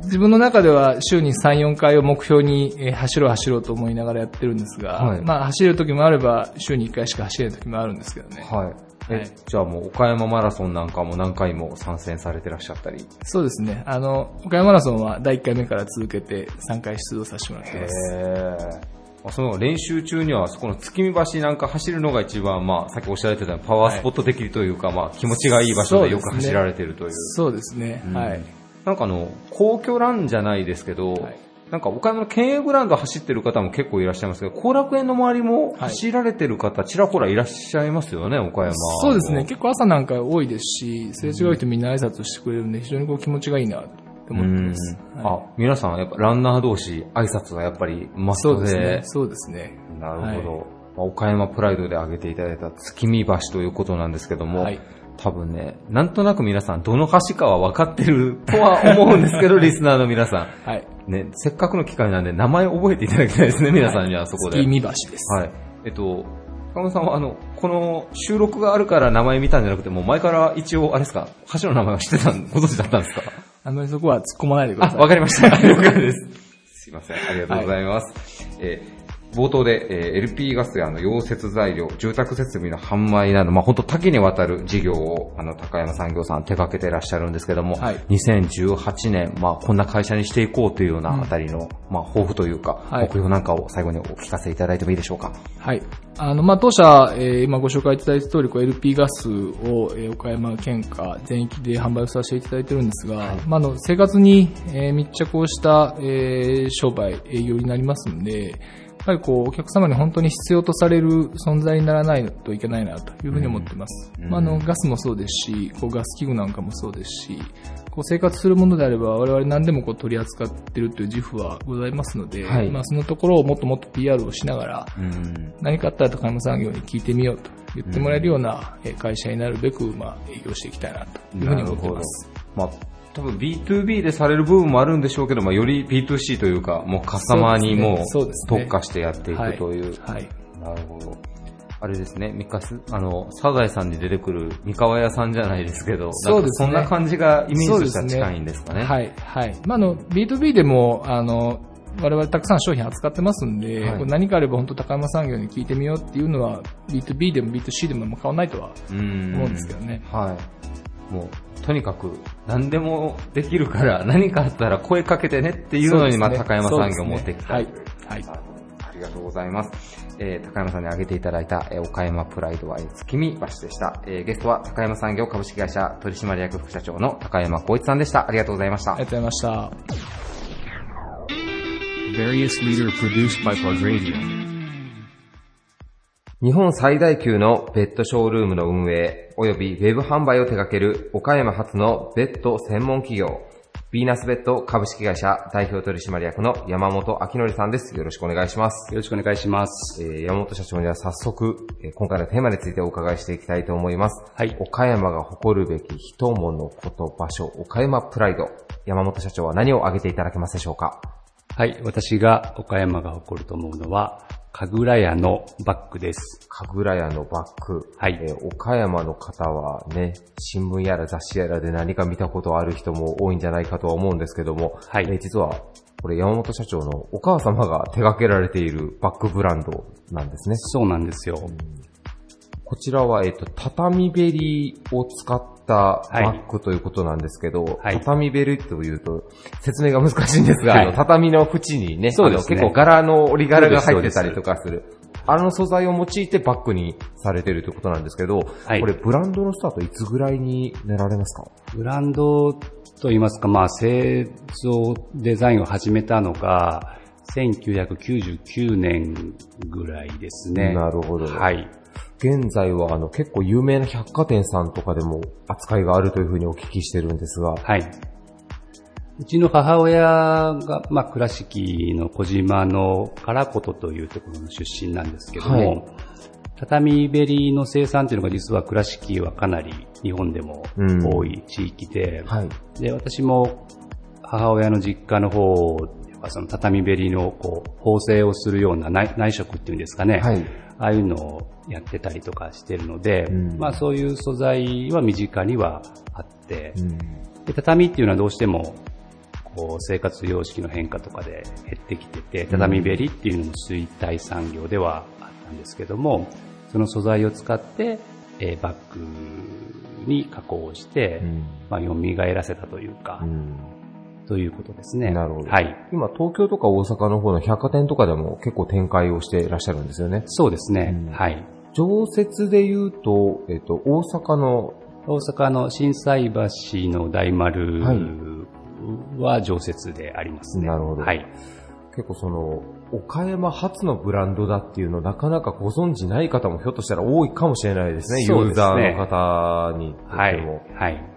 自分の中では週に3、4回を目標にえー走ろう走ろうと思いながらやってるんですが、はいまあ走る時もあれば週に1回しか走れない時もあるんですけどね。はい。え、はいじゃあもう岡山マラソンなんかも何回も参戦されてらっしゃったり。そうですね。あの、岡山マラソンは第1回目から続けて3回出場させてもらってます。へーその練習中には、そこの月見橋なんか走るのが一番、まあ、さっきおっしゃられてたパワースポット的というか、まあ、気持ちがいい場所でよく走られてるという。そうですね。うんはい。なんかあの、皇居ランじゃないですけど、はいなんか岡山の県営グラウンド走ってる方も結構いらっしゃいますけど、後楽園の周りも走られてる方、ちらほらいらっしゃいますよね、岡山。そうですね。。結構朝なんか多いですし、すれ違う人みんな挨拶してくれるんで、非常にこう気持ちがいいなと思ってます。うんはいあ、皆さんやっぱランナー同士挨拶はやっぱりマストで。そうですね。そうですね。なるほど。まあ岡山プライドで挙げていただいた月見橋ということなんですけども、はい。多分ね、なんとなく皆さんどの橋かは分かってるとは思うんですけど、リスナーの皆さはい。ん。ね、せっかくの機会なんで名前覚えていただきたいですね、皆さんにはそこで。月見橋です。はい。えっと、高村さんはあの、この収録があるから名前見たんじゃなくて、もう前から一応、あれですか、橋の名前は知ってた、ご存知だったんですか？あんまりそこは突っ込まないでくだあ、さい。わかりました。了解です。すいません。ありがとうございます。えー冒頭で、えー LP ガスやあの溶接材料、住宅設備の販売など、まあ、本当多岐にわたる事業を、あの、高山産業さん手掛けていらっしゃるんですけども、はい2018年、まあ、こんな会社にしていこうというようなあたりの、まあ、抱負というか、はい目標なんかを最後にお聞かせいただいてもいいでしょうか？はい。あの、まあ、当社、えー今ご紹介いただいた通り、こう LP ガスを、えー岡山県下全域で販売をさせていただいてるんですが、まあ、あの、生活に、えー密着をした、えー商売、営業になりますんで、ぱりこう、お客様に本当に必要とされる存在にならないといけないなというふうに思ってます。うんまあ、あの、ガスもそうですし、こう、ガス器具なんかもそうですし、こう、生活するものであれば、我々何でもこう、取り扱ってるという自負はございますので、はいまあ、そのところをもっともっと PR をしながら、うん。何かあったら高山産業に聞いてみようと言ってもらえるようなえー会社になるべく、まあ、営業していきたいなというふうに思ってます。まあ、多分 B2B でされる部分もあるんでしょうけど、まあ、より B2C というか、もうカスタマーにもそうですね特化してやっていくという。はい。なるほど。あれですね、ミカス、あの、サザエさんに出てくる三河屋さんじゃないですけど、そうですねなんかそんな感じがイメージとしては近いんですかね。はい。はい。まあ、あの、B2B でも、あの、我々たくさん商品扱ってますんで、はい何かあれば本当高山産業に聞いてみようっていうのは B2B でも B2C でも変わらないとはうん思うんですけどね。はい。もう、とにかく、何でもできるから、何かあったら声かけてねっていうのに、まあ、高山産業を持ってきた。はい。はい。ありがとうございます。えー高山さんに挙げていただいた、えー岡山プライドは、えー月見橋でした。えーゲストは高山産業株式会社取締役副社長の高山光一さんでした。ありがとうございましたありがとうございました。日本最大級のベッドショールームの運営、及びウェブ販売を手掛ける岡山発のベッド専門企業、ヴィーナスベッド株式会社代表取締役の山本明則さんです。よろしくお願いします。よろしくお願いします。えー山本社長には早速、えー今回のテーマについてお伺いしていきたいと思います。はい岡山が誇るべき人物こと場所、岡山プライド。山本社長は何を挙げていただけますでしょうか？はい、私が岡山が誇ると思うのは、神楽屋のバッグです。神楽屋のバッグ。はいえー岡山の方はね、新聞やら雑誌やらで何か見たことある人も多いんじゃないかとは思うんですけども、はいえー実は、これ山本社長のお母様が手掛けられているバッグブランドなんですね。そうなんですよ。こちらは、えっ、と、畳ベリを使ったバッグということなんですけど、はい畳ベリというと説明が難しいんですが、はい畳の縁にね、そうですね結構柄の折り柄が入ってたりとかする。あの素材を用いてバッグにされているということなんですけど、はいこれブランドのスタートいつぐらいに狙られますか？ブランドといいますか、まあ、製造デザインを始めたのが、1999年ぐらいですね。なるほど。はい。現在はあの結構有名な百貨店さんとかでも扱いがあるというふうにお聞きしてるんですが、はい。うちの母親が、まあ、倉敷の小島の唐琴というところの出身なんですけども、はい畳べりの生産というのが実は倉敷はかなり日本でもうん多い地域で、はい。で、私も母親の実家の方その畳べりのこう縫製をするような内内職っていうんですかね、はい。ああいうのをやってたりとかしてるので、うん。まあそういう素材は身近にはあって、うん。で畳っていうのはどうしてもこう生活様式の変化とかで減ってきてて、畳べりっていうのも衰退産業ではあったんですけども、その素材を使って、えーバッグに加工して、うん。まあ、蘇らせたというか、うんということですね。なるほど。はい。今、東京とか大阪の方の百貨店とかでも結構展開をしていらっしゃるんですよね。そうですね。うんはい。常設で言うと、えっと、大阪の、大阪の心斎橋の大丸はいは常設でありますね。なるほどはい。結構その、岡山初のブランドだっていうのなかなかご存知ない方もひょっとしたら多いかもしれないですね。すねユーザーの方にとっても。はい。はい。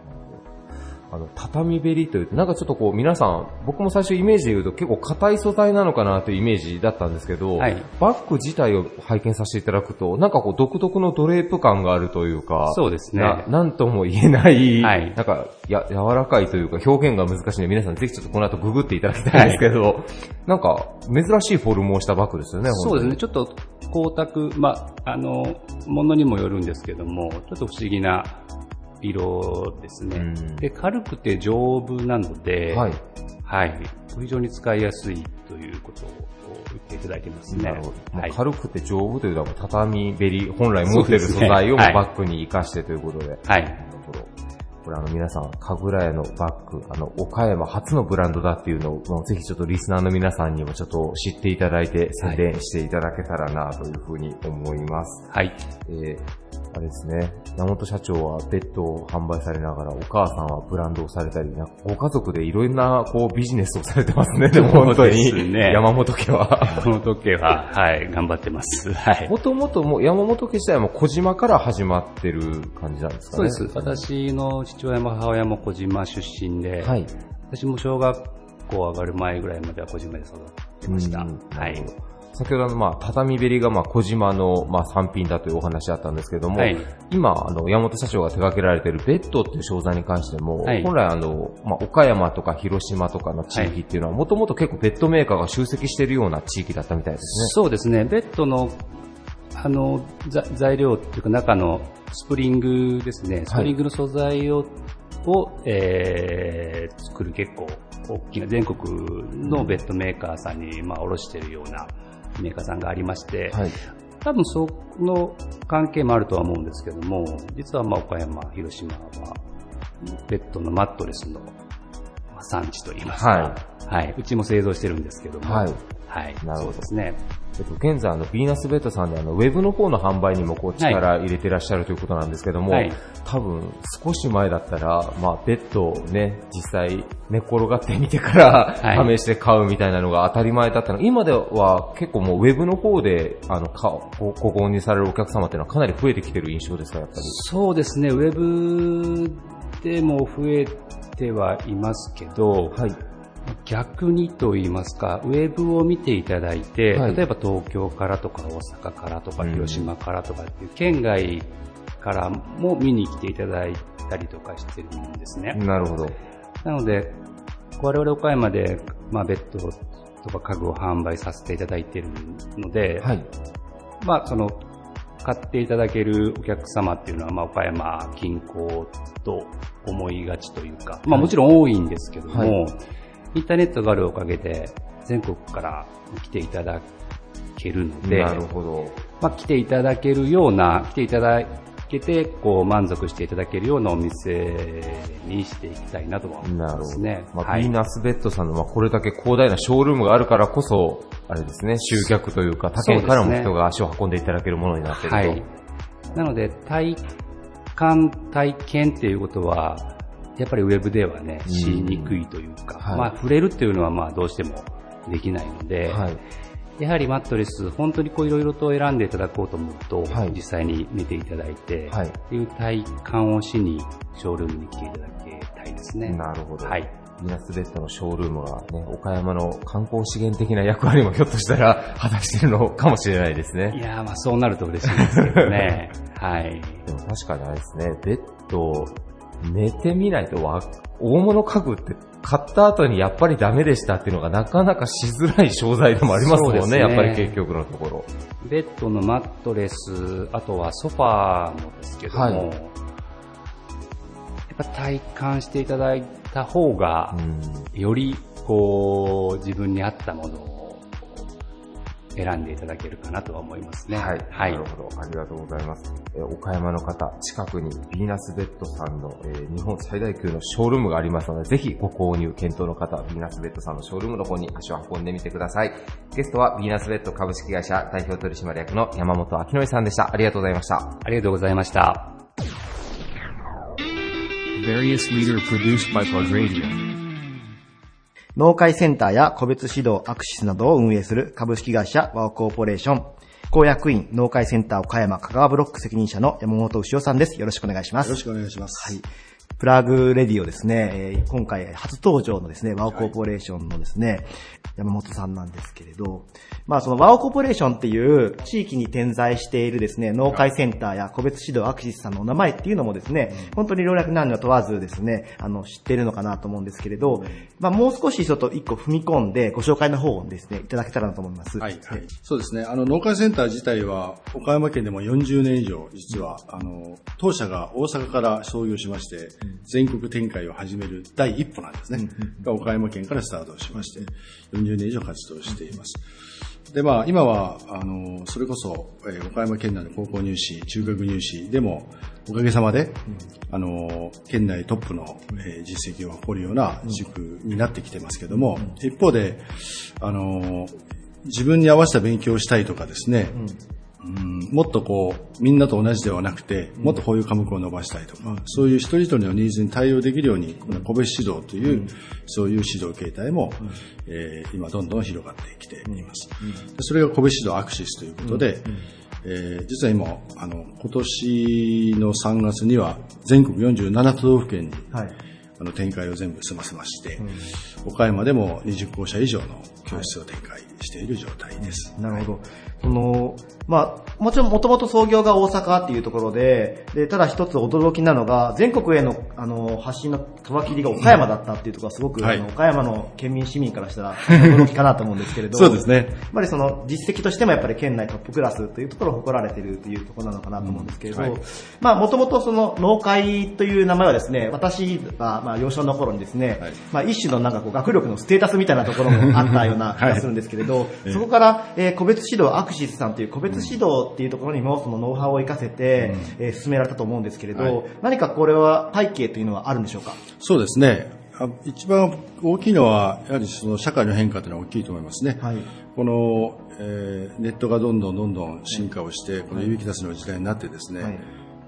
あの、畳べりというと、なんかちょっとこう皆さん、僕も最初イメージで言うと結構硬い素材なのかなというイメージだったんですけど、はい。バッグ自体を拝見させていただくと、なんかこう独特のドレープ感があるというか、そうですね。ななんとも言えない、はい。なんかや柔らかいというか表現が難しいので、皆さんぜひちょっとこの後ググっていただきたいんですけど、なんか珍しいフォルムをしたバッグですよね、そうですね。ちょっと光沢、まあ、あの、ものにもよるんですけども、ちょっと不思議な色ですね。うんで、軽くて丈夫なので、はい。はい。非常に使いやすいということを言っていただいてますね。はい。軽くて丈夫というのは畳べり、本来持ってる素材をバッグに活かしてということで。はい。これあの皆さん、かぐら屋のバッグ、あの、岡山初のブランドだっていうのを、ぜひちょっとリスナーの皆さんにもちょっと知っていただいて、宣伝していただけたらなというふうに思います。はい。えー、あれですね、山本社長はベッドを販売されながら、お母さんはブランドをされたり、なんかご家族でいろんなこうビジネスをされてますね、でも本当に。ね山本家は。この時計は、はい、頑張ってます。はい。もともと山本家自体も小島から始まってる感じなんですかね。そうです。私の父親も母親も小島出身で、はい。私も小学校上がる前ぐらいまでは小島で育ってました。うんはい。先ほどの、まあ、畳べりが、まあ、小島の、まあ、産品だというお話だったんですけれども、はい今、あの、山本社長が手掛けられているベッドっていう商材に関しても、はい本来、あの、まあ、岡山とか広島とかの地域っていうのは、もともと結構ベッドメーカーが集積しているような地域だったみたいですね。そうですね。ベッドの、あの、ざ材料っていうか中のスプリングですね。スプリングの素材を、を、えー作る結構大きな全国のベッドメーカーさんに、まあ、卸しているようなメーカーさんがありまして、はい。多分その関係もあるとは思うんですけども、実はまあ岡山、広島は、ベッドのマットレスのまあ産地といいますか、ははい。うちも製造してるんですけども、はい。はい。なるほどですね。えっと、現在、あの、ヴィーナスベッドさんで、あの、ウェブの方の販売にも、こう、力入れてらっしゃるということなんですけども、はい多分、少し前だったら、まあ、ベッドをね、実際、寝っ転がってみてから、はい試して買うみたいなのが当たり前だったの。今では、結構もう、ウェブの方で、あの、かごご購入されるお客様っていうのはかなり増えてきてる印象ですか、やっぱり。そうですね、ウェブでも増えてはいますけど、はい。逆にと言いますか、ウェブを見ていただいて、はい例えば東京からとか大阪からとかうん広島からとかっていう県外からも見に来ていただいたりとかしてるんですね。なるほど。なので、我々岡山で、まあ、ベッドとか家具を販売させていただいているので、はい。まあ、その、買っていただけるお客様っていうのは、まあ、岡山近郊と思いがちというか、まあ、もちろん多いんですけども、はいインターネットがあるおかげで、全国から来ていただけるので、なるほど。まあ、来ていただけるような、来ていただけて、こう、満足していただけるようなお店にしていきたいなとは思いなるほど。ますね。まあ、はいヴィーナスベッドさんの、まあ、これだけ広大なショールームがあるからこそ、あれですね、集客というか、他県からも人が足を運んでいただけるものになっていると。はい。なので、体感、体験っていうことは、やっぱりウェブではね、うんしにくいというか、はいまあ、触れるっていうのは、まあ、どうしてもできないので、はい。やはりマットレス、本当にこういろいろと選んでいただこうと思うと、はい実際に見ていただいて、はいっていう体感をしに、ショールームに来ていただきたいですね。なるほど。はい。ヴィーナスベッドのショールームがね、岡山の観光資源的な役割もひょっとしたら果たしてるのかもしれないですいね。やー、まあそうなると嬉しいですけどね。はい。でも確かにあれですね、ベッド、寝てみないとわ、大物家具って買った後にやっぱりダメでしたっていうのがなかなかしづらい商材でもありますもんね、ね。やっぱり結局のところ。ベッドのマットレス、あとはソファーもですけども、はい。やっぱ体感していただいた方がう、ん。よりこう自分に合ったものを選んでいただけるかなとは思いますね。はい。はいなるほど。ありがとうございます。えー岡山の方、近くにヴィーナスベッドさんの、えー日本最大級のショールームがありますので、ぜひご購入検討の方、ヴィーナスベッドさんのショールームの方に足を運んでみてください。ゲストはヴィーナスベッド株式会社代表取締役の山本明則さんでした。ありがとうございました。ありがとうございました。農会センターや個別指導アクシスなどを運営する株式会社ワオコーポレーション。公約員農会センター岡山香川ブロック責任者の山本牛尾さんです。よろしくお願いします。よろしくお願いします。はい。プラグレディオですね、えー今回初登場のですね、ワオコーポレーションのですね、山本さんなんですけれど、まあそのワオコーポレーションっていう地域に点在しているですね、農会センターや個別指導アクシスさんのお名前っていうのもですね、本当に老若男女問わずですね、あの、知ってるのかなと思うんですけれど、まあもう少しちょっと一個踏み込んでご紹介の方をですね、いただけたらなと思います。はい、はい。そうですね。あの、農会センター自体は、岡山県でも40年以上、実は、あの、当社が大阪から創業しまして、全国展開を始める第一歩なんですね。が岡山県からスタートしまして、40年以上活動しています。で、まあ、今は、あの、それこそ、えー岡山県内の高校入試、中学入試でも、おかげさまで、あの、県内トップの、えー実績を誇るような塾になってきてますけども、一方で、あの、自分に合わせた勉強をしたいとかですね、うんもっとこう、みんなと同じではなくて、もっとこういう科目を伸ばしたいとか、そういう一人一人のニーズに対応できるように、この個別指導という、そういう指導形態も、えー今どんどん広がってきています。でそれが個別指導アクシスということで、えー実は今、あの、今年の3月には全国47都道府県に、はい。あの展開を全部済ませまして、岡山でも20校舎以上の教室を展開している状態です。なるほど。その、まあ、もちろんもともと創業が大阪っていうところで、で、ただ一つ驚きなのが、全国への、あの、発信の皮切りが岡山だったっていうところがすごく、はい。あの岡山の県民市民からしたら驚きかなと思うんですけれど、そうですね。やっぱりその実績としてもやっぱり県内トップクラスというところを誇られているというところなのかなと思うんですけれど、うんはい。まあもともとその農会という名前はですね、私がまあ幼少の頃にですね、はい。まあ一種のなんかこう学力のステータスみたいなところもあったような気がするんですけれど、そこから、えー個別指導アクシスさんという個別指導っていうところにもそのノウハウを生かせて、えー進められたと思うんですけれど、はい。何かこれは背景というのはあるんでしょうか？そうですね。あ一番大きいのは、やはりその社会の変化というのは大きいと思いますね。はい。この、えーネットがどんどんどんどん進化をして、この指き出しの時代になってですね、はい。やっ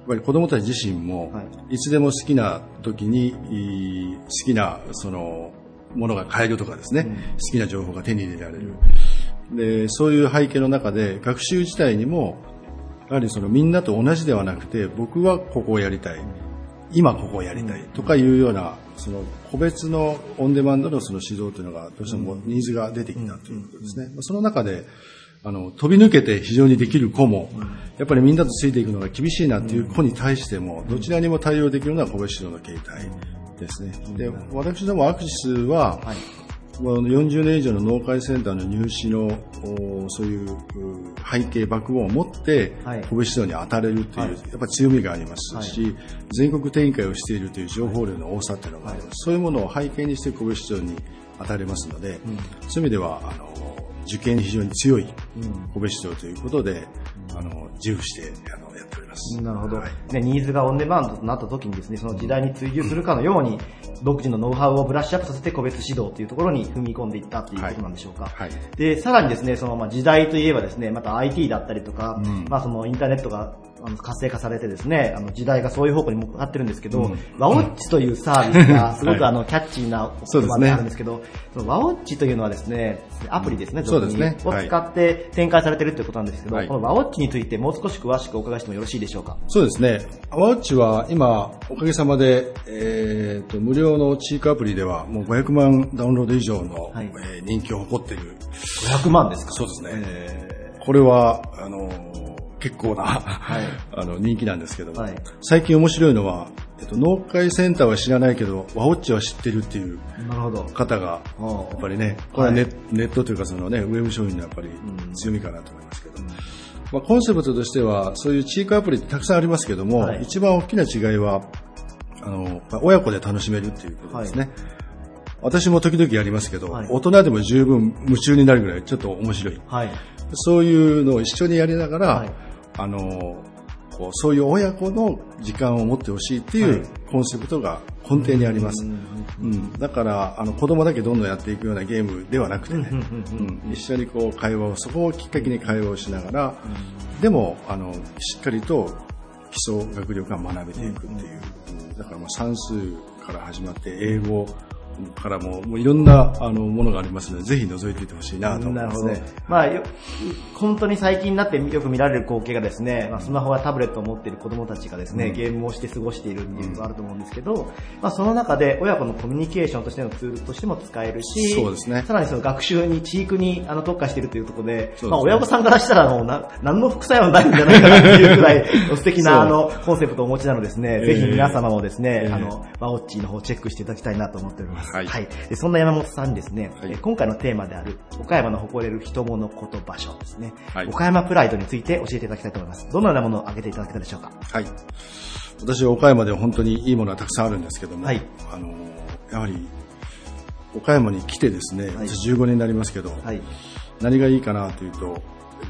ぱり子供たち自身も、はい。いつでも好きな時に、い好きな、その、ものが買えるとかですね、好きな情報が手に入れられる。で、そういう背景の中で、学習自体にも、やはりそのみんなと同じではなくて、僕はここをやりたい。今ここをやりたい。とかいうような、その個別のオンデマンドのその指導というのがどうしてもニーズが出てきたということですね。その中で、あの、飛び抜けて非常にできる子も、やっぱりみんなとついていくのが厳しいなっていう子に対しても、どちらにも対応できるのは個別指導の形態ですね。で、私どもアクシスは、この40年以上の農会センターの入試のおそういうう背景、バックボーンを持ってはい、個別指導に当たれるという、はい。やっぱり強みがありますし、全国展開をしているという情報量の多さっていうのがあります。そういうものを背景にして個別指導に当たれますので、そういう意味では、あの、受験に非常に強い個別指導ということで、あの、自負して、あの。なるほど、はいね。ニーズがオンデマンドとなった時にですね、その時代に追従するかのように、独自のノウハウをブラッシュアップさせて個別指導というところに踏み込んでいったっていうことなんでしょうか。はい。で、さらにですね、その、まあ、時代といえばですね、また IT だったりとか、うんまあ、そのインターネットがあの活性化されてですね、あの時代がそういう方向に向かってるんですけど、うん。ワオッチというサービスがすごくはい。あの、キャッチーなそうであるんですけど、そのワオッチというのはですね、アプリですね、そうですね。を使って展開されてるということなんですけど、はい。このワオッチについてもう少し詳しくお伺いしてもよろしいでしょうか？そうですね。アワウッチは今、おかげさまで、えー、と、無料のチークアプリではもう500万ダウンロード以上の、はい。えー人気を誇っている。500万ですか？そうですね。これは、あの、結構な、あの、人気なんですけども、はい。最近面白いのは、えっと、農会センターは知らないけど、ワオッチは知ってるっていう。方が、おやっぱりね、これはネ,、ネットというかそのね、ウェブ商品のやっぱり強みかなと思いますけど、まあ、コンセプトとしては、そういうチークアプリってたくさんありますけども、はい。一番大きな違いは、あの、まあ親子で楽しめるっていうことですね。私も時々やりますけど、はい。大人でも十分夢中になるぐらいちょっと面白い。はい。そういうのを一緒にやりながら、はいあの、こうそういう親子の時間を持ってほしいっていうコンセプトが根底にあります。うん、だから、あの、子供だけどんどんやっていくようなゲームではなくてね、うん一緒にこう会話を、そこをきっかけに会話をしながら、でも、あの、しっかりと基礎学力が学べていくっていう。うん。だからまあ算数から始まって、英語からも、もういろんなあのものがありますので、ぜひ覗いていってほしいなと思いますね。。まあ、よ本当に最近になってよく見られる光景がですね、まあ、スマホやタブレットを持っている子供たちがですね、うんゲームをして過ごしているっていうのがあると思うんですけど、まあ、その中で親子のコミュニケーションとしてのツールとしても使えるし、そうですねさらにその学習に、知育にあの特化しているというところで、ですねまあ、親御さんからしたらもうな何の副作用もないんじゃないかなっていうくらい、素敵なあのコンセプトをお持ちなのでですね、ええぜひ皆様もですね、ええあの、ワオッチーの方チェックしていただきたいなと思っております。ます。はい。でそんな山本さんにですね、えー今回のテーマである、岡山の誇れる人物こと場所ですね、岡山プライドについて教えていただきたいと思います。どのようなものを挙げていただけたでしょうか？はい。私、岡山では本当にいいものはたくさんあるんですけども、あの、やはり、岡山に来てですね、私15年になりますけど、何がいいかなというと、やっぱ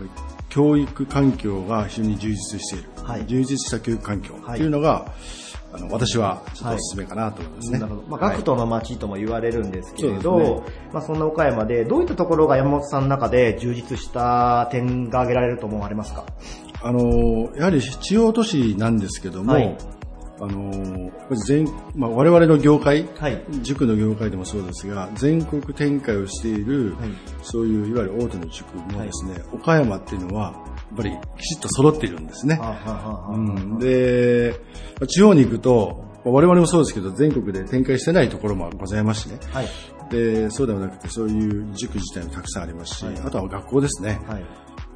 り教育環境が非常に充実している。充実した教育環境というのが、あの私はちょっとおすすめかなと思いますね。なるほど。まあ、学徒の街とも言われるんですけれど、ねまあ、そんな岡山で、どういったところが山本さんの中で充実した点が挙げられると思われますか？あの、やはり地方都市なんですけども、はいあの、全、まあ、我々の業界、塾の業界でもそうですが、全国展開をしている、そういういわゆる大手の塾もですね、岡山っていうのは、やっぱりきちっと揃っているんですね。うん、で、まあ地方に行くと、まあ我々もそうですけど、全国で展開してないところもございますしね。で、そうではなくて、そういう塾自体もたくさんありますし、あとは学校ですね。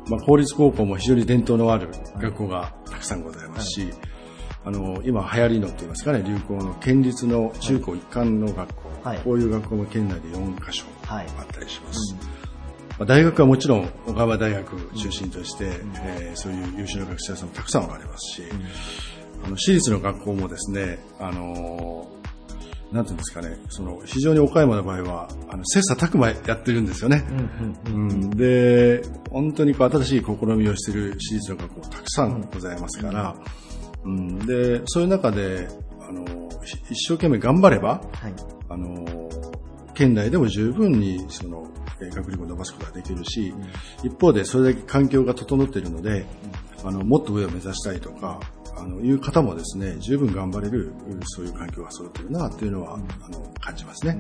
まあ、公立高校も非常に伝統のある学校がたくさんございますし、あの、今流行りのって言いますかね、流行の県立の中高一貫の学校、こういう学校も県内で4カ所あったりします。まあ、大学はもちろん小川大学中心として、えーそういう優秀な学生さんもたくさんおられますし、あの私立の学校もですね、あのなんていうんですかね、その非常に岡山の場合は、あの切磋琢磨やってるんですよね。うんで、本当にこう新しい試みをしている私立の学校たくさんございますから、うんで、そういう中で、あの、ひ一生懸命頑張れば、あの、県内でも十分にその、えー学力を伸ばすことができるし、一方でそれだけ環境が整っているので、あの、もっと上を目指したいとか、あの、いう方もですね、十分頑張れる、うんそういう環境が揃っているな、っていうのは、あの、感じますね。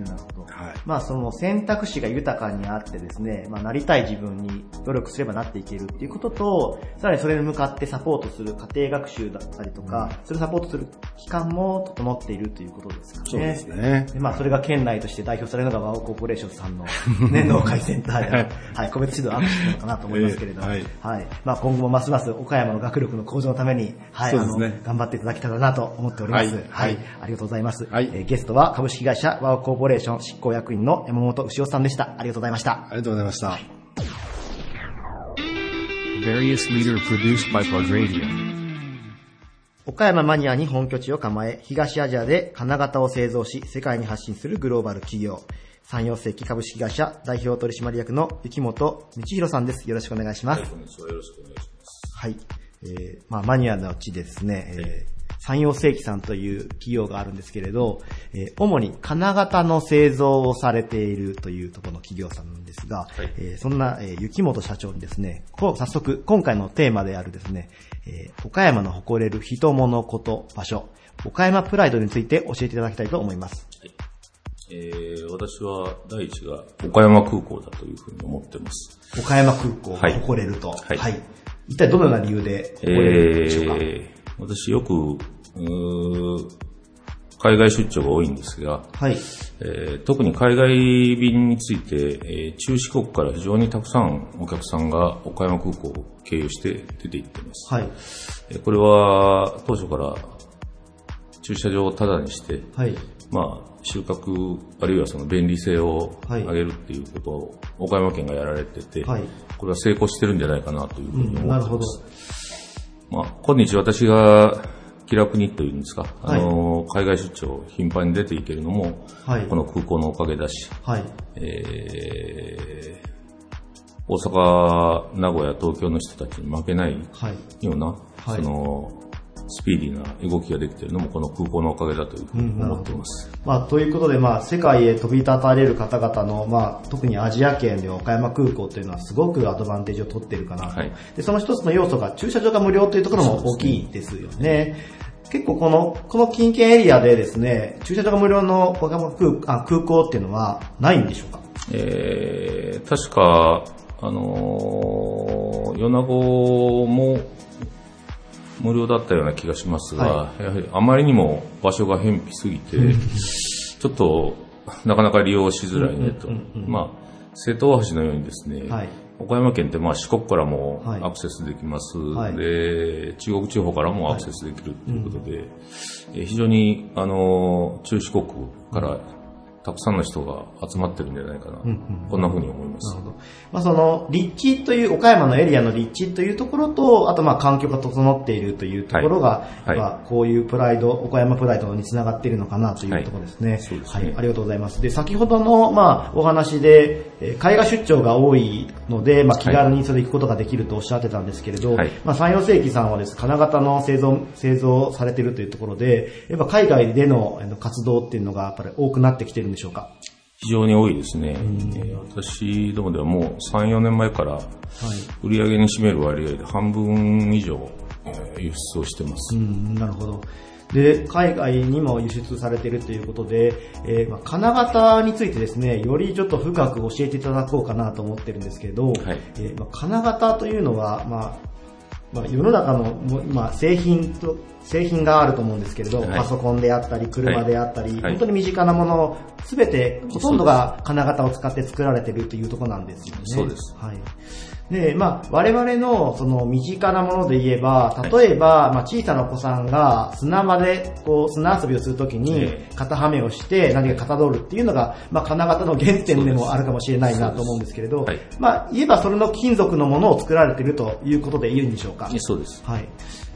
はい。まあその選択肢が豊かにあってですね、まあなりたい自分に努力すればなっていけるっていうことと、さらにそれに向かってサポートする家庭学習だったりとか、それをサポートする機関も整っているということですかね。そうですねでまあそれが県内として代表されるのがワオコーポレーションさんの、ね、農会センターで、はい、個別指導アップしてるのかなと思いますけれど、ええは。はいいまあ今後もますます岡山の学力の向上のために、はい、そうですね頑張っていただきたいなと思っております。はいはい。ありがとうございます。えーゲストは株式会社ワオコーポレーション執行役員の山本牛尾さんでした。ありがとうございました。ありがとうございました。岡山マニアに本拠地を構え、東アジアで金型を製造し、世界に発信するグローバル企業、産業世紀株式会社代表取締役の雪本道弘さんです。よろしくお願いします。こんにちは。よろしくお願いします。はい。えー、まあ、マニアのうちでですね、えー産業世紀さんという企業があるんですけれど、えー主に金型の製造をされているというところの企業さんなんですが、えーそんな、えー雪本社長にですね、こう早速、今回のテーマであるですね、えー岡山の誇れる人物こと場所、岡山プライドについて教えていただきたいと思います。えー、私は第一が岡山空港だというふうに思ってます。岡山空港がはい。誇れると。はい一体どのような理由で誇れるんでしょうか、えー私よく、海外出張が多いんですが、はいえー特に海外便について、えー中四国から非常にたくさんお客さんが岡山空港を経由して出て行っています。はい。えーこれは当初から駐車場をタダにして、はい。まあ、収穫、あるいはその便利性をはい上げるっていうことを岡山県がやられてて、はいこれは成功してるんじゃないかなというふうにうん、思ってまなるほど。す。まあ、今日私が気楽にというんですか、あの、海外出張頻繁に出ていけるのも、はいこの空港のおかげだし、はい。えー大阪、名古屋、東京の人たちに負けないはいような、はいその、スピーディーな動きができているのもこの空港のおかげだというふうに思っています。まあ、ということで、まあ、世界へ飛び立たれる方々の、まあ、特にアジア圏では岡山空港というのはすごくアドバンテージを取っているかなと。で、その一つの要素が駐車場が無料というところも大きいですよね。結構この、この近県エリアでですね、駐車場が無料の岡山空あ空港っていうのはないんでしょうか？えー確か、あのー米子も無料だったような気がしますが、はやはりあまりにも場所が偏僻すぎて、ちょっとなかなか利用しづらいねと。まあ、瀬戸大橋のようにですね、はい。岡山県ってまあ四国からもはい。アクセスできます、はい。で、中国地方からもアクセスできるということで、えー非常に、あの、中四国からたくさんの人が集まってるんじゃないかな。うんうんこんな風に思います。まあ、その、立地という、岡山のエリアの立地というところと、あとまあ環境が整っているというところが、はいまあ、こういうプライド、岡山プライドにつながっているのかなというところですね。はい、ありがとうございます。で、先ほどの、まあ、お話で、えー海外出張が多いので、まあ、気軽にそれ行くことができるとおっしゃってたんですけれど、はいまあ、山陽世紀さんはです、金型の製造、製造されているというところで、やっぱ海外での活動っていうのがやっぱり多くなってきてるんでしょうか？非常に多いですね。えー私どもではもう3、4年前から売り上げに占める割合で半分以上、えー輸出をしてます。うん、なるほど。で、海外にも輸出されているということで、えーまあ、金型についてですね、よりちょっと深く教えていただこうかなと思ってるんですけれど、えーまあ、金型というのは、まあ、まあ、世の中の今製品と、製品があると思うんですけれど、はいパソコンであったり、車であったり、はい本当に身近なもの、すべて、ほとんどが金型を使って作られているというところなんですよね。そうです。はい。で、まあ、我々の、その、身近なもので言えば、例えば、まあ、小さなお子さんが砂場で、こう、砂遊びをするときに、型はめをして、何か型取るっていうのが、まあ、金型の原点でもあるかもしれないなと思うんですけれど、まあ、言えばそれの金属のものを作られているということで言うんでしょうか？そうです。はい。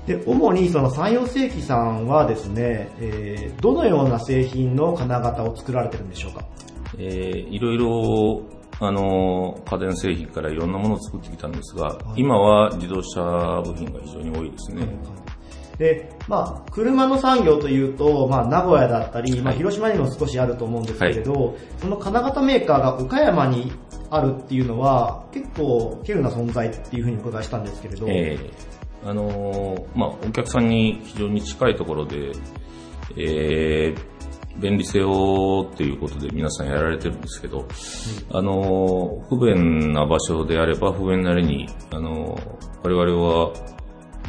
で、主にその山陽世紀さんはですね、えー、どのような製品の金型を作られてるんでしょうか？えーいろいろ、あの、家電製品からいろんなものを作ってきたんですが、今は自動車部品が非常に多いですね。で、まあ、車の産業というと、まあ、名古屋だったり、まあ、広島にも少しあると思うんですけれど、その金型メーカーが岡山にあるっていうのは、結構、稀有な存在っていうふうにお伺いしたんですけれど、えーあのーまあ、お客さんに非常に近いところで、えー便利性をっていうことで皆さんやられてるんですけど、あのー不便な場所であれば不便なりに、あのー我々は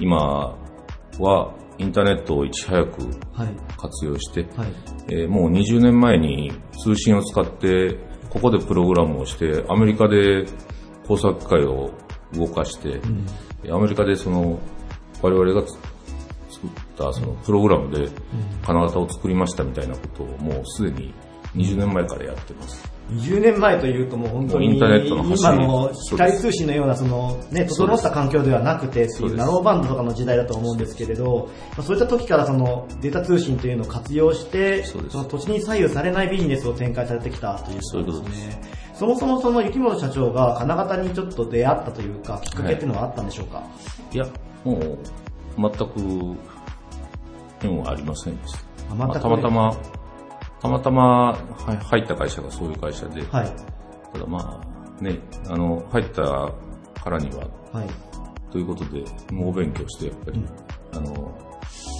今はインターネットをいち早くはい。活用して、はい。えーもう20年前に通信を使って、ここでプログラムをして、アメリカで工作機械を動かして、アメリカでその、我々がったそのプログラムで金型を作りましたみたいなことをもうすでに20年前からやってます。20年前というともう本当にもうインターネットの走り。今の光通信のようなそのね、整った環境ではなくてっていうナローバンドとかの時代だと思うんですけれど、まあそういった時からそのデータ通信というのを活用して、その土地に左右されないビジネスを展開されてきたということですね。そもそもその雪本社長が金型にちょっと出会ったというか、きっかけっていうのはあったんでしょうか、いや、もう全く縁はありませんでした。あまあたまたま、たまたまはい入った会社がそういう会社で、はいただまあね、あの、入ったからには、はい。ということで、猛勉強して、やっぱり、あの、うん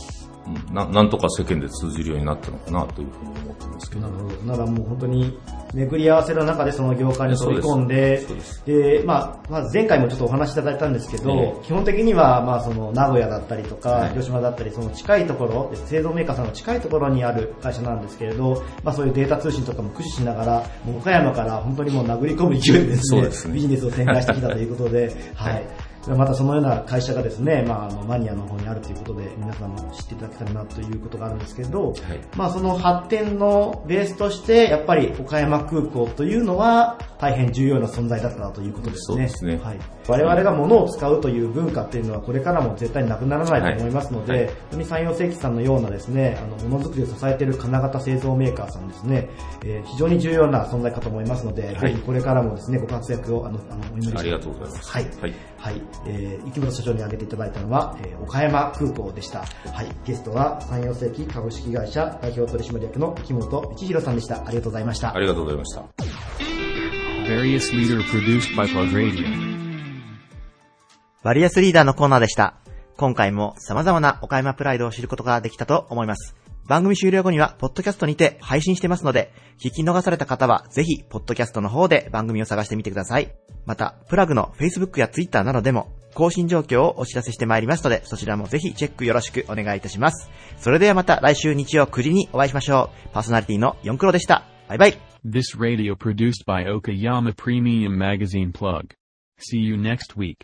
な、なんとか世間で通じるようになったのかなというふうに思ってますけど。なるほど。ならもう本当に巡り合わせの中でその業界に飛び込んで、で、まあ、まあ前回もちょっとお話しいただいたんですけど、ええ基本的には、まあその名古屋だったりとか、はい広島だったり、その近いところ、製造メーカーさんの近いところにある会社なんですけれど、まあそういうデータ通信とかも駆使しながら、もう岡山から本当にもう殴り込む勢いでですね、すねビジネスを展開してきたということで、はい。またそのような会社がですね、まあ、あのマニアの方にあるということで、皆さんも知っていただけたらなということがあるんですけど、まあその発展のベースとして、やっぱり岡山空港というのは大変重要な存在だったということですね。そうですねはい。我々が物を使うという文化っていうのはこれからも絶対なくならないと思いますので、はい本当に山陽世紀さんのようなですね、あの、ものづくりを支えている金型製造メーカーさんですね、えー非常に重要な存在かと思いますので、はいぜひこれからもですね、ご活躍を、あの、あの、お祈りしてありがとうございます。はい。はい。はい。えー、池本社長に挙げていただいたのは、えー岡山空港でした。はい。ゲストは、山陽世紀株式会社代表取締役の池本道弘さんでした。ありがとうございました。ありがとうございました。Various leader produced by Plug Radio. バリアスリーダーのコーナーでした。今回も様々な岡山プライドを知ることができたと思います。番組終了後には、ポッドキャストにて配信してますので、聞き逃された方は、ぜひ、ポッドキャストの方で番組を探してみてください。また、プラグの Facebook や Twitter などでも、更新状況をお知らせしてまいりますので、そちらもぜひチェックよろしくお願いいたします。それではまた来週日曜9時にお会いしましょう。パーソナリティの4クロでした。バイバイ。This radio produced by Okayama Premium Magazine Plug. See you next week.